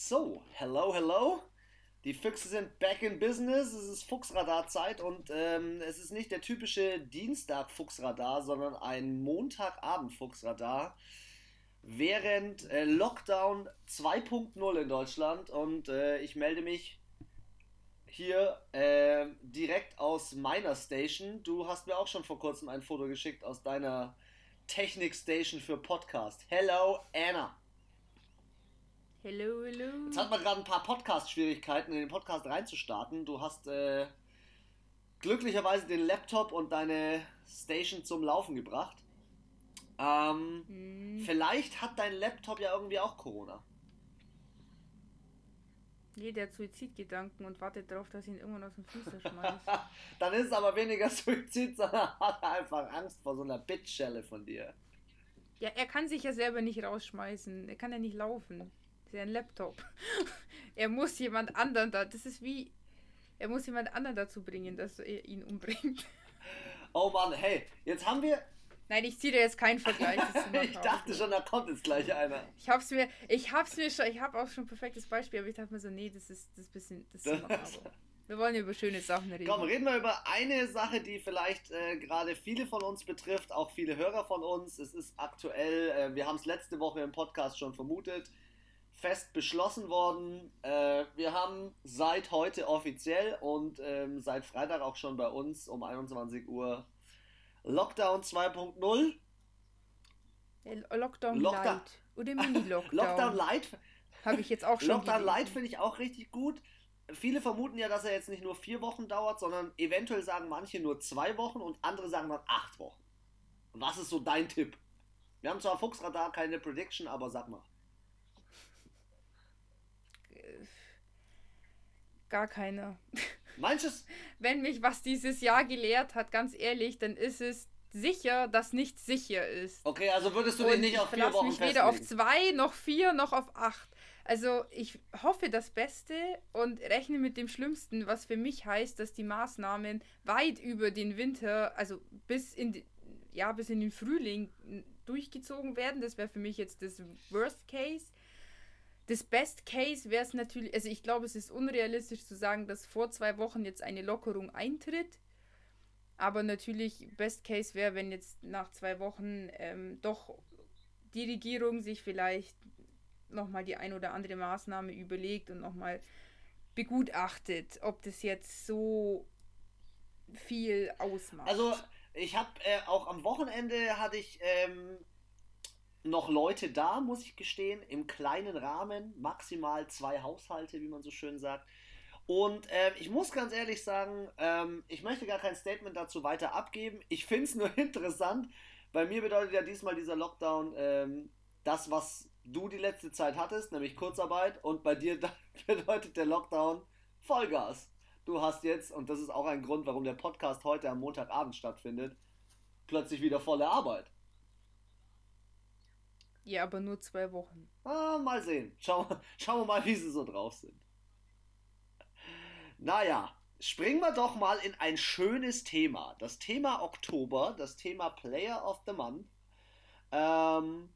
So, hello, hello. Die Füchse sind back in business. Es ist Fuchsradar-Zeit und ähm, es ist nicht der typische Dienstag-Fuchsradar, sondern ein Montagabend-Fuchsradar. Während äh, Lockdown 2.0 in Deutschland und äh, ich melde mich hier äh, direkt aus meiner Station. Du hast mir auch schon vor kurzem ein Foto geschickt aus deiner Technik-Station für Podcast. Hello, Anna. Hello, hello. Jetzt hat man gerade ein paar Podcast-Schwierigkeiten, in den Podcast reinzustarten. Du hast äh, glücklicherweise den Laptop und deine Station zum Laufen gebracht. Ähm, Hm, Vielleicht hat dein Laptop ja irgendwie auch Corona. nee, der hat Suizidgedanken und wartet darauf, dass ich ihn irgendwann aus dem Fenster schmeiß. Dann ist es aber weniger Suizid, sondern hat er einfach Angst vor so einer Bitchschelle von dir. ja, er kann sich ja selber nicht rausschmeißen. Er kann ja nicht laufen. Das ist ja ein Laptop. er muss jemand anderen da. Das ist wie. Er muss jemand anderen dazu bringen, dass er ihn umbringt. Oh Mann, hey, jetzt haben wir. Nein, ich ziehe dir jetzt keinen Vergleich. ich dachte schon, da kommt jetzt gleich einer. Ich hab's mir, ich hab's mir schon, ich habe auch schon ein perfektes Beispiel, aber ich dachte mir so, nee, das ist das ist bisschen, das ist. Wir wollen über schöne Sachen reden. Komm, reden wir über eine Sache, die vielleicht äh, gerade viele von uns betrifft, auch viele Hörer von uns. Es ist aktuell, äh, wir haben es letzte Woche im Podcast schon vermutet, fest beschlossen worden. Äh, wir haben seit heute offiziell und ähm, seit Freitag auch schon bei uns um 21 Uhr Lockdown 2.0. Äh, Lockdown, Lockdown- Light oder Mini-Lockdown. Lockdown Light Habe ich jetzt auch schon Lockdown gelesen. Light finde ich auch richtig gut. Viele vermuten ja, dass er jetzt nicht nur vier Wochen dauert, sondern eventuell sagen manche nur zwei Wochen und andere sagen dann acht Wochen. Was ist so dein Tipp? Wir haben zwar Fuchsradar keine Prediction, aber sag mal. Gar keiner. Manches, Wenn mich was dieses Jahr gelehrt hat, ganz ehrlich, dann ist es sicher, dass nichts sicher ist. okay, also würdest du den nicht ich auf vier Wochen mich weder auf festlegen? zwei, noch vier, noch auf acht. Also ich hoffe das Beste und rechne mit dem Schlimmsten, was für mich heißt, dass die Maßnahmen weit über den Winter, also bis in, die, ja, bis in den Frühling durchgezogen werden. Das wäre für mich jetzt das Worst Case. Das Best Case wäre es natürlich, also ich glaube, es ist unrealistisch zu sagen, dass vor zwei Wochen jetzt eine Lockerung eintritt. Aber natürlich, Best Case wäre, wenn jetzt nach zwei Wochen ähm, doch die Regierung sich vielleicht nochmal die ein oder andere Maßnahme überlegt und nochmal begutachtet, ob das jetzt so viel ausmacht. Also, ich habe äh, auch am Wochenende hatte ich ähm, noch Leute da, muss ich gestehen, im kleinen Rahmen, maximal zwei Haushalte, wie man so schön sagt. Und ähm, ich muss ganz ehrlich sagen, ähm, ich möchte gar kein Statement dazu weiter abgeben. Ich finde es nur interessant. Bei mir bedeutet ja diesmal dieser Lockdown ähm, das, was du die letzte Zeit hattest, nämlich Kurzarbeit. Und bei dir bedeutet der Lockdown Vollgas. Du hast jetzt, und das ist auch ein Grund, warum der Podcast heute am Montagabend stattfindet, plötzlich wieder volle Arbeit. Ja, aber nur zwei Wochen. Ah, mal sehen. Schau, schauen wir mal, wie sie so drauf sind. Naja, springen wir doch mal in ein schönes Thema. Das Thema Oktober, das Thema Player of the Month. Ähm,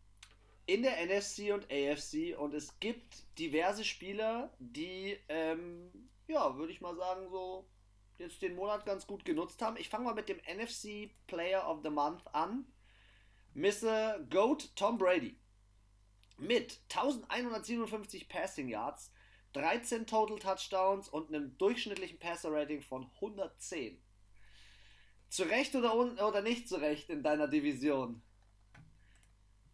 in der NFC und AFC. Und es gibt diverse Spieler, die, ähm, ja, würde ich mal sagen, so jetzt den Monat ganz gut genutzt haben. Ich fange mal mit dem NFC Player of the Month an. Mr. Goat Tom Brady mit 1157 Passing Yards, 13 Total Touchdowns und einem durchschnittlichen Passer Rating von 110. Zu Recht oder, oder nicht zu Recht in deiner Division?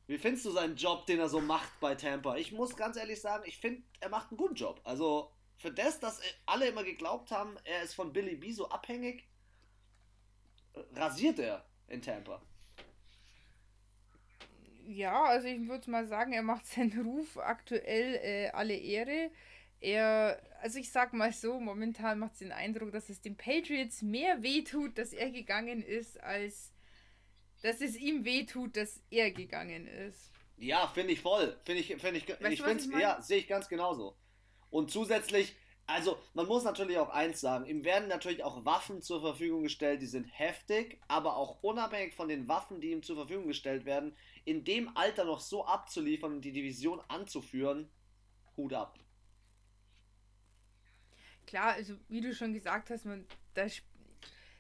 Wie findest du seinen Job, den er so macht bei Tampa? Ich muss ganz ehrlich sagen, ich finde, er macht einen guten Job. Also für das, dass alle immer geglaubt haben, er ist von Billy B so abhängig, rasiert er in Tampa. Ja, also ich würde mal sagen, er macht seinen Ruf aktuell äh, alle Ehre. Er, also ich sag mal so, momentan macht es den Eindruck, dass es den Patriots mehr wehtut, dass er gegangen ist, als dass es ihm wehtut, dass er gegangen ist. Ja, finde ich voll. Finde ich, finde ich, Weißt ich finde ja, sehe ich ganz genauso. Und zusätzlich, also man muss natürlich auch eins sagen, ihm werden natürlich auch Waffen zur Verfügung gestellt, die sind heftig, aber auch unabhängig von den Waffen, die ihm zur Verfügung gestellt werden, in dem Alter noch so abzuliefern und die Division anzuführen, Hut ab. klar, also wie du schon gesagt hast, man, das,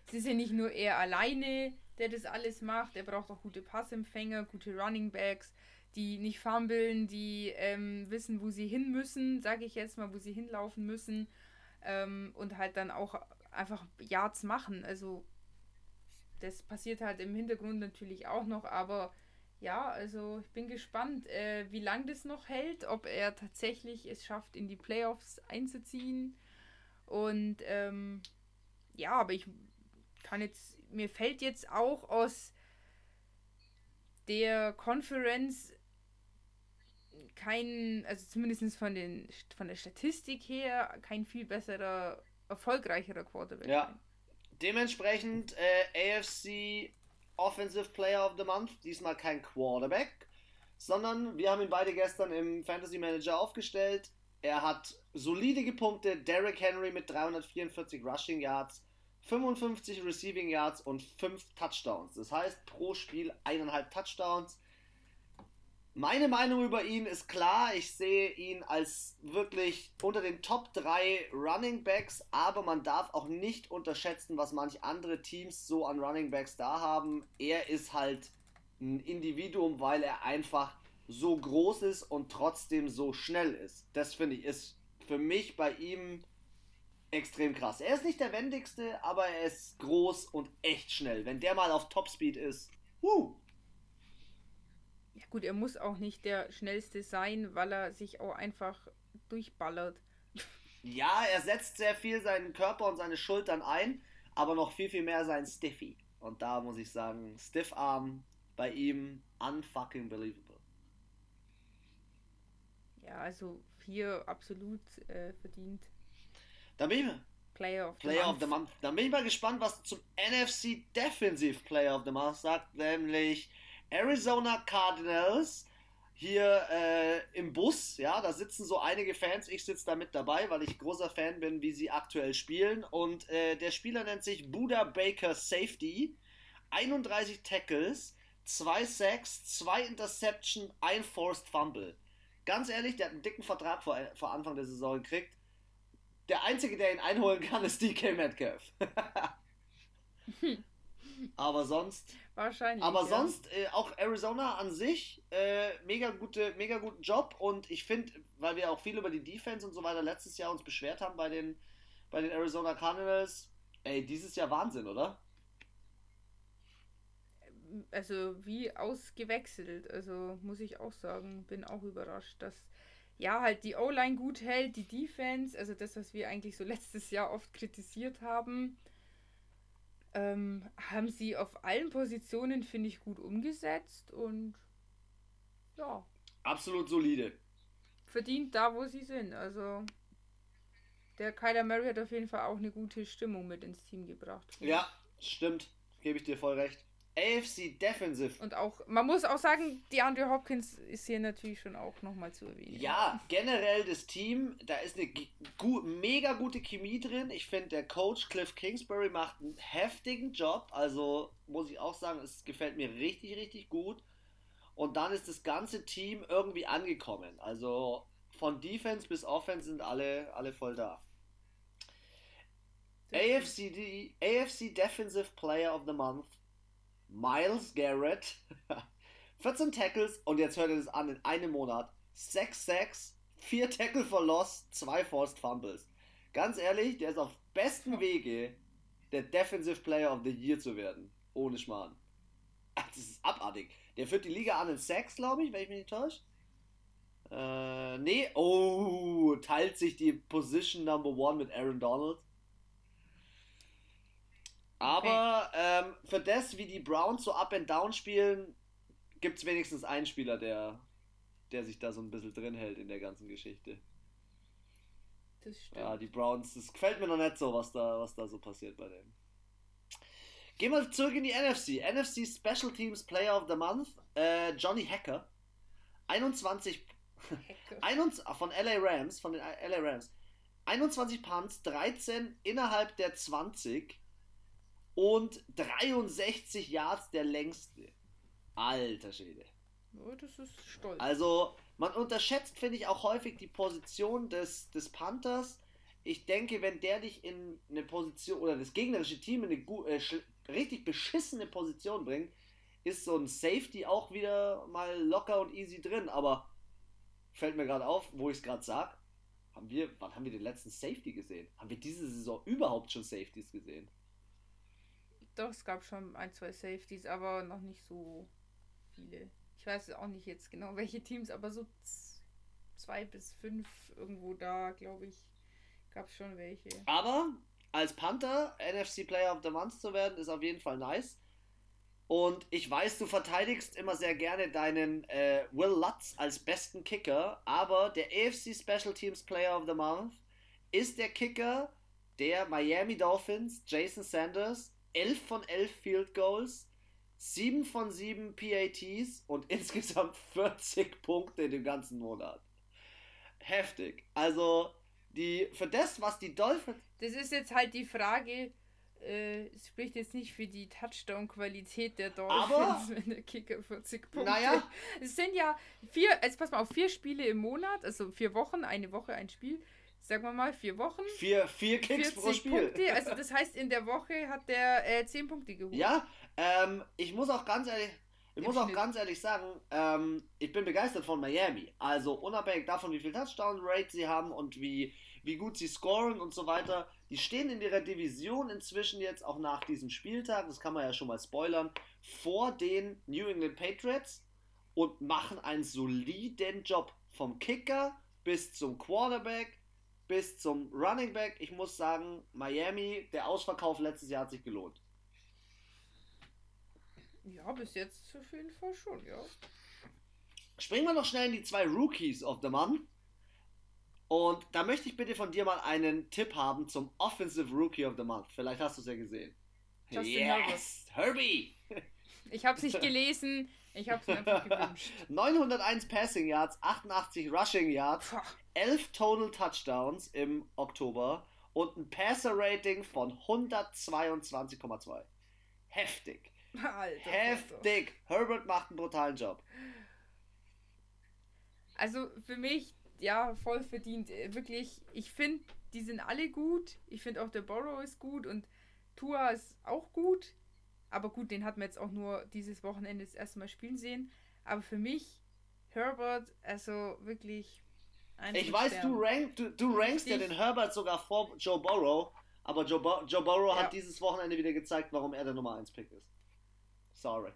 es ist ja nicht nur er alleine, der das alles macht. Er braucht auch gute Passempfänger, gute Running Backs, die nicht fummeln, die ähm, wissen, wo sie hin müssen, sage ich jetzt mal, wo sie hinlaufen müssen ähm, und halt dann auch einfach Yards machen. Also das passiert halt im Hintergrund natürlich auch noch, aber ja, also ich bin gespannt, äh, wie lange das noch hält, ob er tatsächlich es schafft, in die Playoffs einzuziehen. Und ähm, ja, aber ich kann jetzt, mir fällt jetzt auch aus der Conference kein, also zumindest von, den, von der Statistik her, kein viel besserer, erfolgreicherer Quarterback. Ja. Dementsprechend äh, AFC Offensive Player of the Month, diesmal kein Quarterback, sondern wir haben ihn beide gestern im Fantasy Manager aufgestellt. Er hat solide gepunktet, Derrick Henry mit 344 Rushing Yards, 55 Receiving Yards und 5 Touchdowns. Das heißt pro Spiel eineinhalb Touchdowns. Meine Meinung über ihn ist klar. Ich sehe ihn als wirklich unter den Top 3 Running Backs, aber man darf auch nicht unterschätzen, was manche andere Teams so an Running Backs da haben. Er ist halt ein Individuum, weil er einfach so groß ist und trotzdem so schnell ist. Das finde ich ist für mich bei ihm extrem krass. Er ist nicht der wendigste, aber er ist groß und echt schnell. Wenn der mal auf Topspeed ist, wuh, Gut, er muss auch nicht der schnellste sein, weil er sich auch einfach durchballert. Ja, er setzt sehr viel seinen Körper und seine Schultern ein, aber noch viel, viel mehr sein Stiffy. Und da muss ich sagen, Stiffarm bei ihm unfucking believable. Ja, also vier absolut äh, verdient. Da bin ich Player of, Player the, of the Month. Da bin ich mal gespannt, was zum NFC Defensive Player of the Month sagt, nämlich Arizona Cardinals hier äh, im Bus, ja, da sitzen so einige Fans, ich sitze da mit dabei, weil ich großer Fan bin, wie sie aktuell spielen und äh, der Spieler nennt sich Buda Baker Safety, 31 Tackles, 2 Sacks, 2 Interception, 1 Forced Fumble. Ganz ehrlich, der hat einen dicken Vertrag vor, vor Anfang der Saison gekriegt. Der einzige, der ihn einholen kann, ist DK Metcalf. Aber sonst. Wahrscheinlich. Aber ja. sonst, äh, auch Arizona an sich, äh, mega, gute, mega guten Job. Und ich finde, weil wir auch viel über die Defense und so weiter letztes Jahr uns beschwert haben bei den, bei den Arizona Cardinals, ey, dieses Jahr Wahnsinn, oder? Also wie ausgewechselt, also muss ich auch sagen, bin auch überrascht, dass ja halt die O-Line gut hält, die Defense, also das, was wir eigentlich so letztes Jahr oft kritisiert haben ähm, haben sie auf allen Positionen, finde ich, gut umgesetzt und ja. Absolut solide. Verdient da, wo sie sind. Also der Kyler Murray hat auf jeden Fall auch eine gute Stimmung mit ins Team gebracht. Ja, stimmt. Gebe ich dir voll recht. AFC Defensive. Und auch, man muss auch sagen, die Andrew Hopkins ist hier natürlich schon auch nochmal zu erwähnen. Ja, generell das Team, da ist eine gu mega gute Chemie drin. Ich finde, der Coach Cliff Kingsbury macht einen heftigen Job. Also muss ich auch sagen, es gefällt mir richtig, richtig gut. Und dann ist das ganze Team irgendwie angekommen. Also von Defense bis Offense sind alle, alle voll da. AFC, AFC Defensive Player of the Month Miles Garrett, 14 Tackles und jetzt hört ihr das an in einem Monat. 6 Sacks, 4 Tackle for Loss, 2 Forced Fumbles. Ganz ehrlich, der ist auf bestem Wege, der Defensive Player of the Year zu werden. Ohne Schmarrn. Das ist abartig. Der führt die Liga an in Sacks, glaube ich, wenn ich mich nicht täusche. Äh, nee. Oh, teilt sich die Position Number One mit Aaron Donald. Aber ähm, für das, wie die Browns so up and down spielen, gibt es wenigstens einen Spieler, der, der sich da so ein bisschen drin hält in der ganzen Geschichte. Das stimmt. Ja, die Browns, das gefällt mir noch nicht so, was da, was da so passiert bei denen. Gehen wir zurück in die NFC. NFC Special Teams Player of the Month, äh, Johnny Hacker. 21, 21 von LA Rams, von den LA Rams. 21 Punts, 13 innerhalb der 20 und 63 Yards der längste. Alter Schwede. Oh, das ist stolz. Also, man unterschätzt, finde ich, auch häufig die Position des, des Panthers. ich denke, wenn der dich in eine Position oder das gegnerische Team in eine äh, richtig beschissene Position bringt, ist so ein Safety auch wieder mal locker und easy drin. Aber fällt mir gerade auf, wo ich es gerade sage, haben wir, wann haben wir den letzten Safety gesehen? Haben wir diese Saison überhaupt schon Safeties gesehen? Doch, es gab schon ein, zwei Safeties, aber noch nicht so viele. Ich weiß auch nicht jetzt genau, welche Teams, aber so zwei bis fünf irgendwo da, glaube ich, gab es schon welche. Aber als Panther NFC Player of the Month zu werden, ist auf jeden Fall nice. Und ich weiß, du verteidigst immer sehr gerne deinen äh, Will Lutz als besten Kicker, aber der AFC Special Teams Player of the Month ist der Kicker der Miami Dolphins, Jason Sanders, 11 von 11 Field Goals, 7 von 7 PATs und insgesamt 40 Punkte in dem ganzen Monat. Heftig. Also, die, für das, was die Dolphins. Das ist jetzt halt die Frage, äh, spricht jetzt nicht für die Touchdown-Qualität der Dolphins, aber, wenn der Kicker 40 Punkte. Naja. Es sind ja vier, jetzt pass mal auf, vier Spiele im Monat, also vier Wochen, eine Woche ein Spiel. Sagen wir mal, vier Wochen. Vier, vier Kicks pro Spiel. Punkte, also das heißt, in der Woche hat der äh, 10 Punkte geholt. Ja, ähm, ich muss auch ganz ehrlich, ich muss auch ganz ehrlich sagen, ähm, ich bin begeistert von Miami. Also unabhängig davon, wie viel Touchdown-Rate sie haben und wie, wie gut sie scoren und so weiter. Die stehen in ihrer Division inzwischen jetzt auch nach diesem Spieltag, das kann man ja schon mal spoilern, vor den New England Patriots und machen einen soliden Job. Vom Kicker bis zum Quarterback bis zum Running Back. Ich muss sagen, Miami, der Ausverkauf letztes Jahr hat sich gelohnt. Ja, bis jetzt auf jeden Fall schon, ja. Springen wir noch schnell in die zwei Rookies of the Month. Und da möchte ich bitte von dir mal einen Tipp haben zum Offensive Rookie of the Month. Vielleicht hast du es ja gesehen. Justin yes! Herbie! Ich habe es nicht gelesen. Ich habe es mir einfach gewünscht. 901 Passing Yards, 88 Rushing Yards, 11 Total Touchdowns im Oktober und ein Passer Rating von 122,2. Heftig. Alter, Heftig. Herbert macht einen brutalen Job. Also für mich, ja, voll verdient. Äh, wirklich, ich finde, die sind alle gut. Ich finde auch der Borrow ist gut und Tua ist auch gut. Aber gut, den hat man jetzt auch nur dieses Wochenende das erste Mal spielen sehen. Aber für mich, Herbert, also wirklich. Ich weiß, du, rank, du, du rankst ja den Herbert sogar vor Joe Burrow. Aber Joe, Bo Joe Burrow ja. hat dieses Wochenende wieder gezeigt, warum er der Nummer 1 Pick ist. Sorry.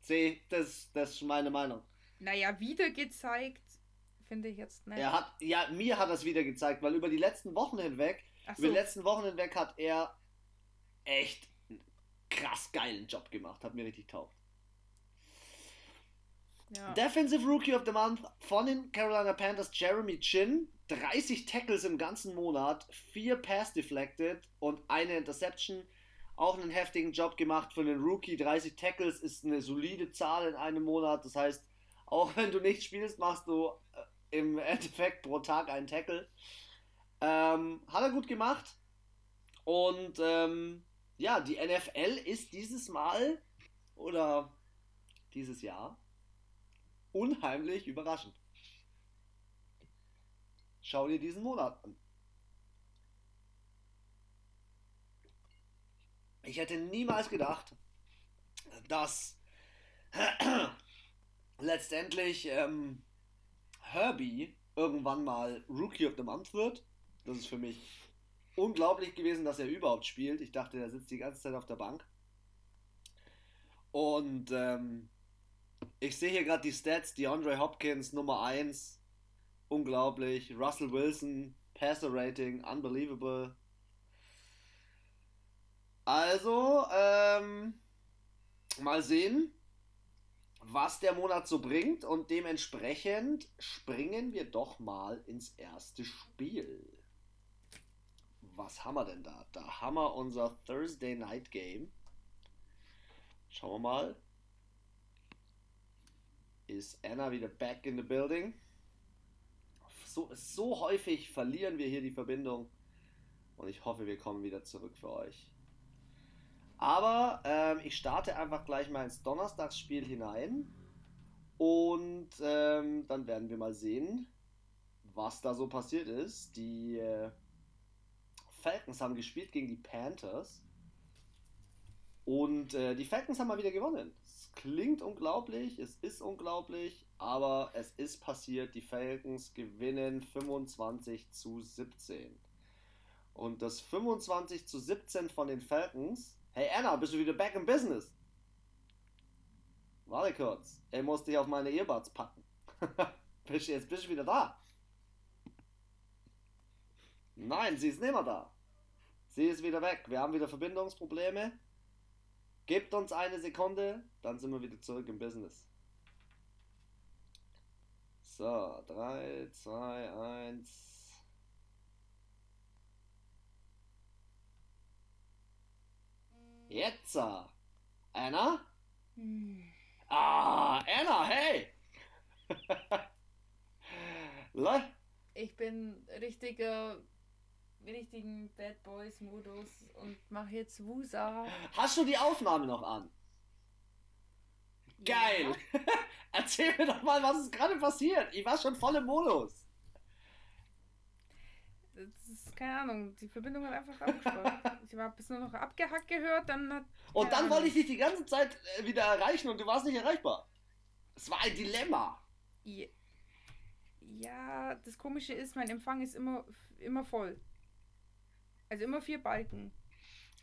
Sieh, das, das ist meine Meinung. Naja, wieder gezeigt, finde ich jetzt nicht. Er hat, ja, mir hat das wieder gezeigt, weil über die letzten Wochen hinweg, so. über die letzten Wochen hinweg hat er echt einen krass geilen Job gemacht. Hat mir richtig taugt. Ja. Defensive Rookie of the Month von den Carolina Panthers, Jeremy Chin. 30 Tackles im ganzen Monat, 4 Pass deflected und eine Interception auch einen heftigen Job gemacht für einen Rookie. 30 Tackles ist eine solide Zahl in einem Monat. Das heißt, auch wenn du nicht spielst, machst du äh, im Endeffekt pro Tag einen Tackle. Ähm, hat er gut gemacht. Und ähm, ja, die NFL ist dieses Mal oder dieses Jahr unheimlich überraschend. Schau dir diesen Monat an. Ich hätte niemals gedacht, dass letztendlich ähm, Herbie irgendwann mal Rookie of the Month wird. Das ist für mich unglaublich gewesen, dass er überhaupt spielt. Ich dachte, er sitzt die ganze Zeit auf der Bank. Und ähm, ich sehe hier gerade die Stats. DeAndre Hopkins Nummer 1. Unglaublich. Russell Wilson, Passer Rating, unbelievable. Also, ähm, mal sehen, was der Monat so bringt und dementsprechend springen wir doch mal ins erste Spiel. Was haben wir denn da? Da haben wir unser Thursday Night Game. Schauen wir mal. Ist Anna wieder back in the building? So, so häufig verlieren wir hier die Verbindung. Und ich hoffe, wir kommen wieder zurück für euch. Aber ähm, ich starte einfach gleich mal ins Donnerstagsspiel hinein. Und ähm, dann werden wir mal sehen, was da so passiert ist. Die äh, Falcons haben gespielt gegen die Panthers. Und äh, die Falcons haben mal wieder gewonnen. Klingt unglaublich, es ist unglaublich, aber es ist passiert. Die Falcons gewinnen 25 zu 17. Und das 25 zu 17 von den Falcons. Hey Anna, bist du wieder back in business? Warte kurz. Er muss dich auf meine Earbuds packen. Jetzt bist du wieder da. Nein, sie ist nicht mehr da. Sie ist wieder weg. Wir haben wieder Verbindungsprobleme. Gebt uns eine Sekunde, dann sind wir wieder zurück im Business. So, 3, 2, 1. Jetzt! Anna? Hm. Ah, Anna, hey! ich bin richtiger richtigen Bad Boys Modus und mache jetzt Wusa. Hast du die Aufnahme noch an? Geil! Ja. Erzähl mir doch mal, was ist gerade passiert. Ich war schon voll im Modus. Das ist keine Ahnung, die Verbindung hat einfach abgesprochen. ich habe bis nur noch abgehackt gehört, dann hat. Und dann Ahnung. wollte ich dich die ganze Zeit äh, wieder erreichen und du warst nicht erreichbar. Es war ein Dilemma. Ja, das Komische ist, mein Empfang ist immer, immer voll. Also immer vier Balken.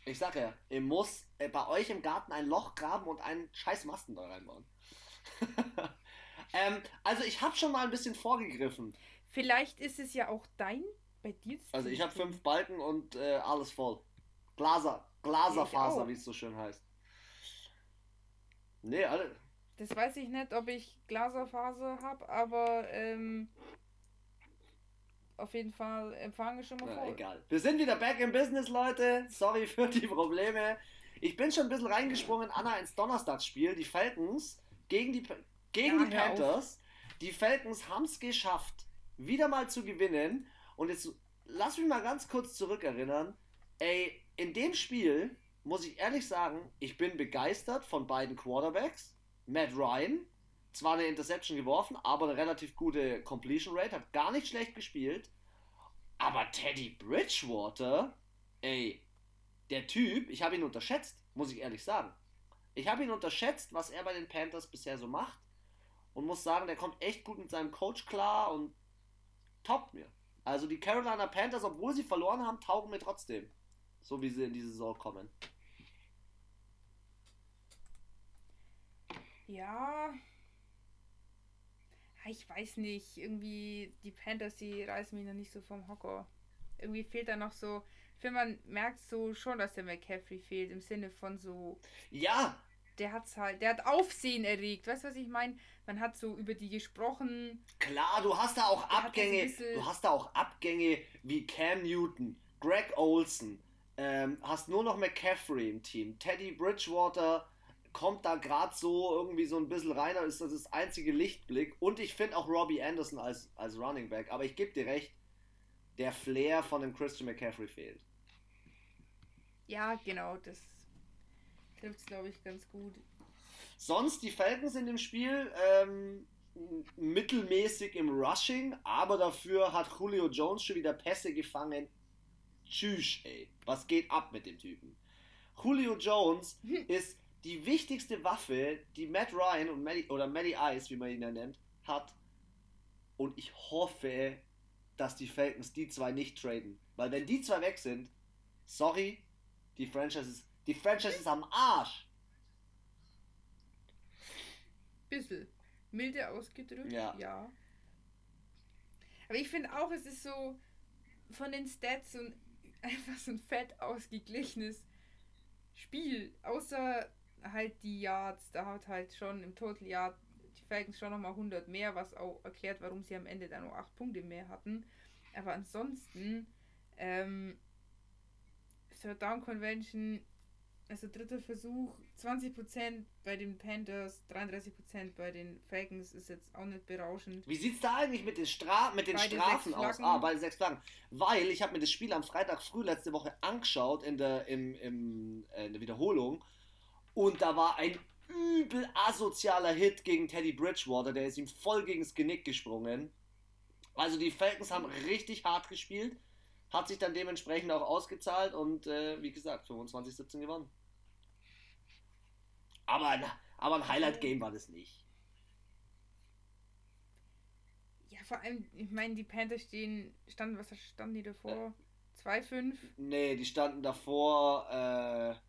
Ich sag ja, ihr muss äh, bei euch im Garten ein Loch graben und einen scheiß Masten da reinbauen. ähm, also ich habe schon mal ein bisschen vorgegriffen. Vielleicht ist es ja auch dein, bei dir. Also ich habe fünf Balken und äh, alles voll. Glaser, Glaserfaser, wie es so schön heißt. Nee, alle. Das weiß ich nicht, ob ich Glaserfaser habe, aber ähm, auf jeden Fall empfange schon mal vor. Egal. Wir sind wieder back in business, Leute. Sorry für die Probleme. Ich bin schon ein bisschen reingesprungen, Anna, ins Donnerstagsspiel. Die Falcons gegen die, gegen ja, die Panthers. Die Falcons haben es geschafft, wieder mal zu gewinnen. Und jetzt lass mich mal ganz kurz zurückerinnern. Ey, in dem Spiel muss ich ehrlich sagen, ich bin begeistert von beiden Quarterbacks. Matt Ryan zwar eine Interception geworfen, aber eine relativ gute Completion Rate, hat gar nicht schlecht gespielt. Aber Teddy Bridgewater, ey, der Typ, ich habe ihn unterschätzt, muss ich ehrlich sagen. Ich habe ihn unterschätzt, was er bei den Panthers bisher so macht. Und muss sagen, der kommt echt gut mit seinem Coach klar und toppt mir. Also die Carolina Panthers, obwohl sie verloren haben, taugen mir trotzdem. So wie sie in die Saison kommen. Ja, ich weiß nicht, irgendwie die Panthers, die reißen mich noch nicht so vom Hocker. Irgendwie fehlt da noch so, ich finde, man merkt so schon, dass der McCaffrey fehlt, im Sinne von so. Ja! Der hat's halt, der hat Aufsehen erregt, weißt du, was ich meine? Man hat so über die gesprochen. Klar, du hast da auch Abgänge, du hast da auch Abgänge wie Cam Newton, Greg Olson, ähm, hast nur noch McCaffrey im Team, Teddy Bridgewater, kommt da gerade so irgendwie so ein bisschen rein, ist das das einzige Lichtblick. Und ich finde auch Robbie Anderson als, als Running Back. Aber ich gebe dir recht, der Flair von dem Christian McCaffrey fehlt. Ja, genau, das trifft es, glaube ich, ganz gut. Sonst die Falcons in dem Spiel ähm, mittelmäßig im Rushing, aber dafür hat Julio Jones schon wieder Pässe gefangen. Tschüss, ey. Was geht ab mit dem Typen? Julio Jones ist die wichtigste Waffe, die Matt Ryan und Matty, oder Matty Ice, wie man ihn ja nennt, hat. Und ich hoffe, dass die Falcons die zwei nicht traden. Weil wenn die zwei weg sind, sorry, die Franchise ist, die Franchise ist am Arsch. Bisschen. Milde ausgedrückt, ja. ja. Aber ich finde auch, es ist so von den Stats ein, einfach so ein fett ausgeglichenes Spiel. Außer halt die Yards, da hat halt schon im Total Yard die Falcons schon nochmal 100 mehr, was auch erklärt, warum sie am Ende dann nur 8 Punkte mehr hatten. Aber ansonsten, ähm, Third Down Convention, also dritter Versuch, 20% bei den Panthers, 33% bei den Falcons ist jetzt auch nicht berauschend. Wie sieht es da eigentlich mit den, Stra mit den Strafen aus? Ah, bei den sechs Flaggen. Weil ich habe mir das Spiel am Freitag früh letzte Woche angeschaut in der, im, im, äh, in der Wiederholung und da war ein übel asozialer Hit gegen Teddy Bridgewater, der ist ihm voll gegens Genick gesprungen. Also die Falcons haben richtig hart gespielt. hat sich dann dementsprechend auch ausgezahlt und äh, wie gesagt, 25-17 gewonnen. Aber, aber ein Highlight-Game war das nicht. Ja, vor allem, ich meine, die Panthers stehen, standen, was standen die davor? 2-5? Nee, die standen davor äh,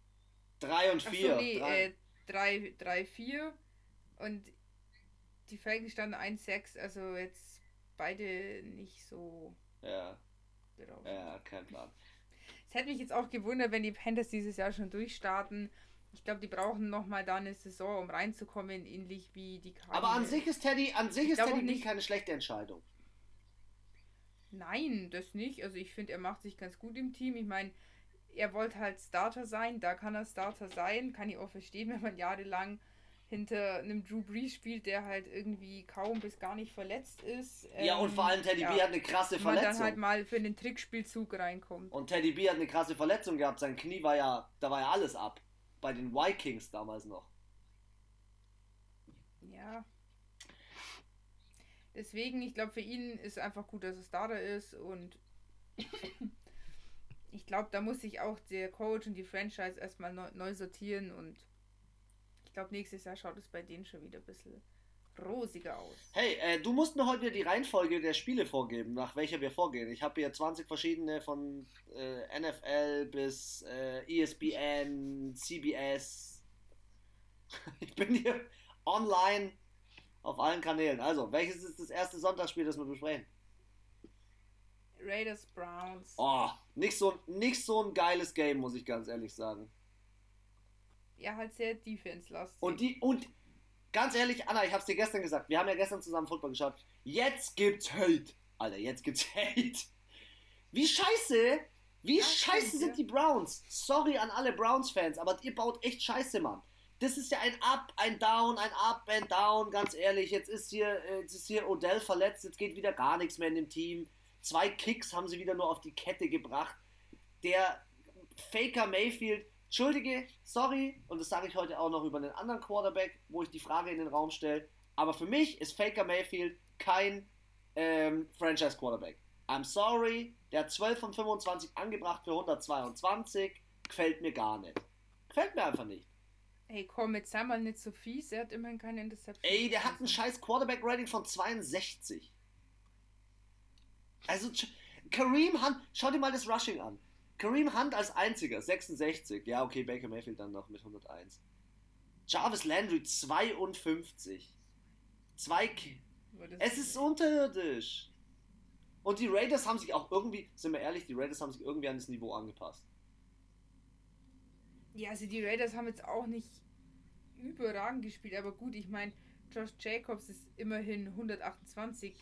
3 und 4. So, nee, 3-4 äh, und die Falcons standen 1-6, also jetzt beide nicht so. Ja. Ja, kein Plan. Es hätte mich jetzt auch gewundert, wenn die Panthers dieses Jahr schon durchstarten. Ich glaube, die brauchen noch mal da eine Saison, um reinzukommen, ähnlich wie die Cardinals. Aber an sich ist Teddy, an sich ist Teddy nicht keine schlechte Entscheidung. Nein, das nicht. Also ich finde, er macht sich ganz gut im Team. Ich meine, er wollte halt Starter sein, da kann er Starter sein. Kann ich auch verstehen, wenn man jahrelang hinter einem Drew Brees spielt, der halt irgendwie kaum bis gar nicht verletzt ist. Ähm, ja, und vor allem Teddy ja, B hat eine krasse Verletzung. Man dann halt mal für den Trickspielzug reinkommt. Und Teddy B hat eine krasse Verletzung gehabt. Sein Knie war ja, da war ja alles ab. Bei den Vikings damals noch. Ja. Deswegen, ich glaube, für ihn ist einfach gut, dass es da ist und ich glaube, da muss sich auch der Coach und die Franchise erstmal neu, sortieren und glaube, nächstes Jahr schaut es bei denen schon wieder ein bisschen rosiger aus. Hey, äh, du musst mir heute die Reihenfolge der Spiele vorgeben, nach welcher wir vorgehen. Ich habe hier 20 verschiedene von äh, NFL bis äh, ESPN, CBS. ich bin hier online auf allen Kanälen. Also, welches ist das erste Sonntagsspiel, das wir besprechen? Raiders Browns. Oh, nicht so, nicht so ein geiles Game, muss ich ganz ehrlich sagen ja, halt sehr defense-lastig. Und die, und ganz ehrlich, Anna, ich hab's dir gestern gesagt, wir haben ja gestern zusammen Football geschaut. Jetzt gibt's Hate. Alter, jetzt gibt's Hate. Wie scheiße, wie ja, scheiße sind ja. die Browns. Sorry an alle Browns-Fans, aber ihr baut echt scheiße, Mann. Das ist ja ein Up, ein Down, ein Up and Down, ganz ehrlich. Jetzt ist hier, äh, jetzt ist hier Odell verletzt, jetzt geht wieder gar nichts mehr in dem Team. Zwei Kicks haben sie wieder nur auf die Kette gebracht. Der Faker Mayfield Entschuldige, sorry, und das sage ich heute auch noch über einen anderen Quarterback, wo ich die Frage in den Raum stelle. Aber für mich ist Faker Mayfield kein ähm, Franchise-Quarterback. I'm sorry, der hat 12 von 25 angebracht für 122. Gefällt mir gar nicht. Gefällt mir einfach nicht. Ey, komm, jetzt sei mal nicht so fies, er hat immerhin keine Interception. Ey, der hat ein scheiß Quarterback-Rating von 62. Also, Kareem Hunt, schau dir mal das Rushing an. Kareem Hunt als einziger, 66. Ja, okay, Baker Mayfield dann noch mit 101. Jarvis Landry 52. Zwei. K es ist unterirdisch. Und die Raiders haben sich auch irgendwie, sind wir ehrlich, die Raiders haben sich irgendwie an das Niveau angepasst. Ja, also die Raiders haben jetzt auch nicht überragend gespielt, aber gut, ich meine, Josh Jacobs ist immerhin 128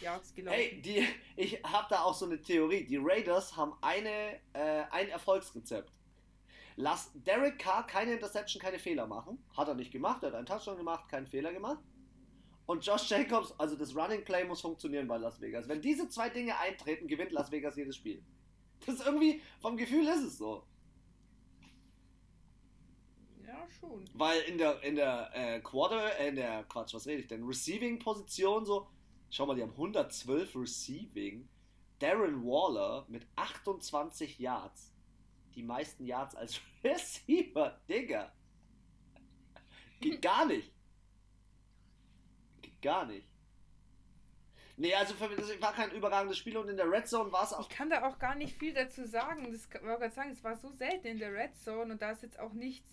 Yards gelaufen. Hey, die, ich habe da auch so eine Theorie. Die Raiders haben eine, äh, ein Erfolgsrezept. Lass Derek Carr keine Interception, keine Fehler machen. Hat er nicht gemacht. Er hat einen Touchdown gemacht, keinen Fehler gemacht. Und Josh Jacobs, also das Running Play muss funktionieren bei Las Vegas. Wenn diese zwei Dinge eintreten, gewinnt Las Vegas jedes Spiel. Das ist irgendwie, vom Gefühl ist es so. Ja, schon. Weil in der, in der äh, Quarter, äh, in der, Quatsch, was rede ich denn? Receiving-Position so, schau mal, die haben 112 Receiving. Darren Waller mit 28 Yards. Die meisten Yards als Receiver, Digga. Geht gar nicht. Geht gar nicht. Nee, also für mich, das war kein überragendes Spiel und in der Red Zone war es auch. Ich kann da auch gar nicht viel dazu sagen. Das wollte gerade sagen, es war so selten in der Red Zone und da ist jetzt auch nichts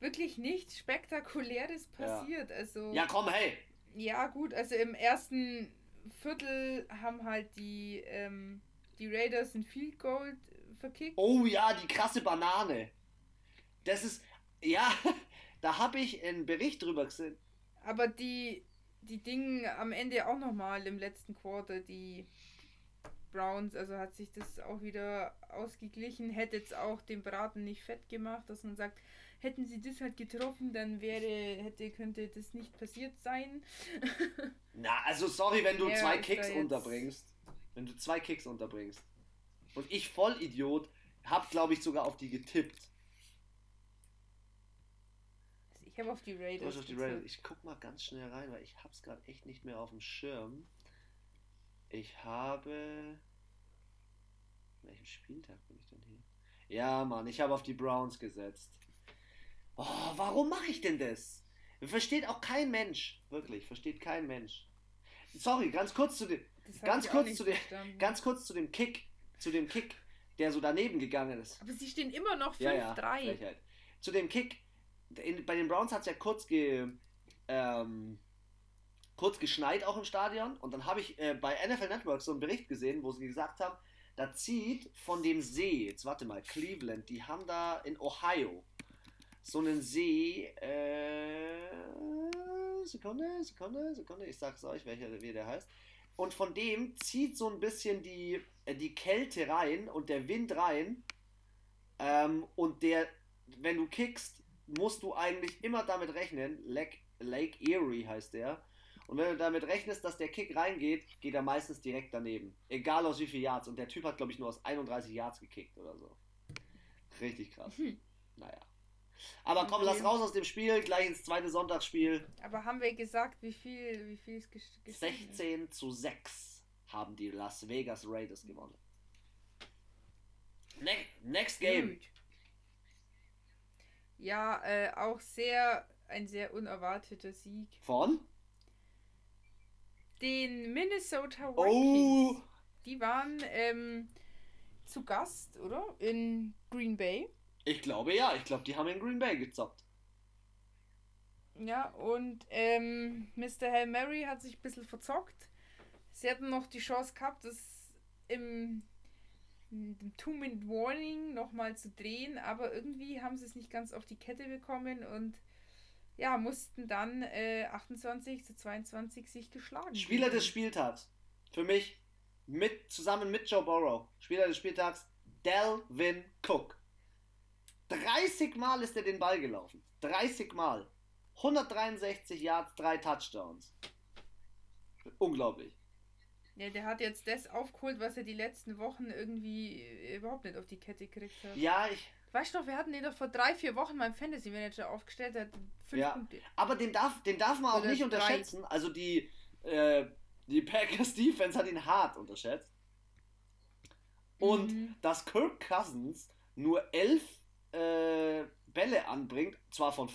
wirklich nichts Spektakuläres passiert. Ja. Also, ja, komm, hey! Ja, gut, also im ersten Viertel haben halt die, ähm, die Raiders ein Field Goal verkickt. Oh ja, die krasse Banane. Das ist, ja, da habe ich einen Bericht drüber gesehen. Aber die, die Dinge am Ende auch nochmal im letzten Quarter, die Browns, also hat sich das auch wieder ausgeglichen, hätte jetzt auch den Braten nicht fett gemacht, dass man sagt, hätten sie das halt getroffen, dann wäre, hätte, könnte das nicht passiert sein. Na, also sorry, wenn du ja, zwei Kicks unterbringst. Wenn du zwei Kicks unterbringst. Und ich Vollidiot hab, glaube ich, sogar auf die getippt. Also ich habe auf die Raiders. Auf die Raiders. Ich guck mal ganz schnell rein, weil ich hab's gerade echt nicht mehr auf dem Schirm. Ich habe. welchem Spieltag bin ich denn hier? Ja, Mann, ich habe auf die Browns gesetzt. Oh, warum mache ich denn das? Versteht auch kein Mensch. Wirklich, versteht kein Mensch. Sorry, ganz kurz zu dem. Ganz kurz zu dem. Ganz kurz zu dem Kick. Zu dem Kick, der so daneben gegangen ist. Aber sie stehen immer noch 5-3. Ja, ja, zu dem Kick. In, bei den Browns hat es ja kurz ge, ähm, kurz geschneit auch im Stadion. Und dann habe ich äh, bei NFL Network so einen Bericht gesehen, wo sie gesagt haben, da zieht von dem See, jetzt warte mal, Cleveland, die haben da in Ohio so einen See, äh, Sekunde, Sekunde, Sekunde, ich sag's euch, welcher, wie der heißt. Und von dem zieht so ein bisschen die, äh, die Kälte rein und der Wind rein. Ähm, und der, wenn du kickst, musst du eigentlich immer damit rechnen, Lake, Lake Erie heißt der, und wenn du damit rechnest, dass der Kick reingeht, geht er meistens direkt daneben. Egal aus wie viel Yards. Und der Typ hat, glaube ich, nur aus 31 Yards gekickt oder so. Richtig krass. Hm. Naja. Aber komm, lass raus aus dem Spiel, gleich ins zweite Sonntagsspiel. Aber haben wir gesagt, wie viel, wie viel es 16 zu 6 haben die Las Vegas Raiders gewonnen. Ne next Game. Gut. Ja, äh, auch sehr, ein sehr unerwarteter Sieg. Von? den Minnesota oh. Vikings. Oh. Die waren ähm, zu Gast, oder? In Green Bay. Ich glaube ja, ich glaube, die haben in Green Bay gezockt. Ja, und ähm, Mr. Hail Mary hat sich ein bisschen verzockt. Sie hatten noch die Chance gehabt, das im, im Two-Minute-Warning nochmal zu drehen, aber irgendwie haben sie es nicht ganz auf die Kette bekommen und ja, mussten dann äh, 28 zu 22 sich geschlagen. Spieler des Spieltags. Für mich mit, zusammen mit Joe Burrow. Spieler des Spieltags Delvin Cook. 30 Mal ist er den Ball gelaufen. 30 Mal. 163 Yards, drei Touchdowns. Unglaublich. Ja, der hat jetzt das aufgeholt, was er die letzten Wochen irgendwie überhaupt nicht auf die Kette gekriegt hat. Ja, ich, Weißt du noch, wir hatten den doch vor drei, vier Wochen beim Fantasy Manager aufgestellt, der hat fünf ja, Punkte. Aber den darf, den darf man auch nicht unterschätzen. Drei. Also die, äh, die Packers Defense hat ihn hart unterschätzt. Und mhm. dass Kirk Cousins nur elf äh, Bälle anbringt, zwar von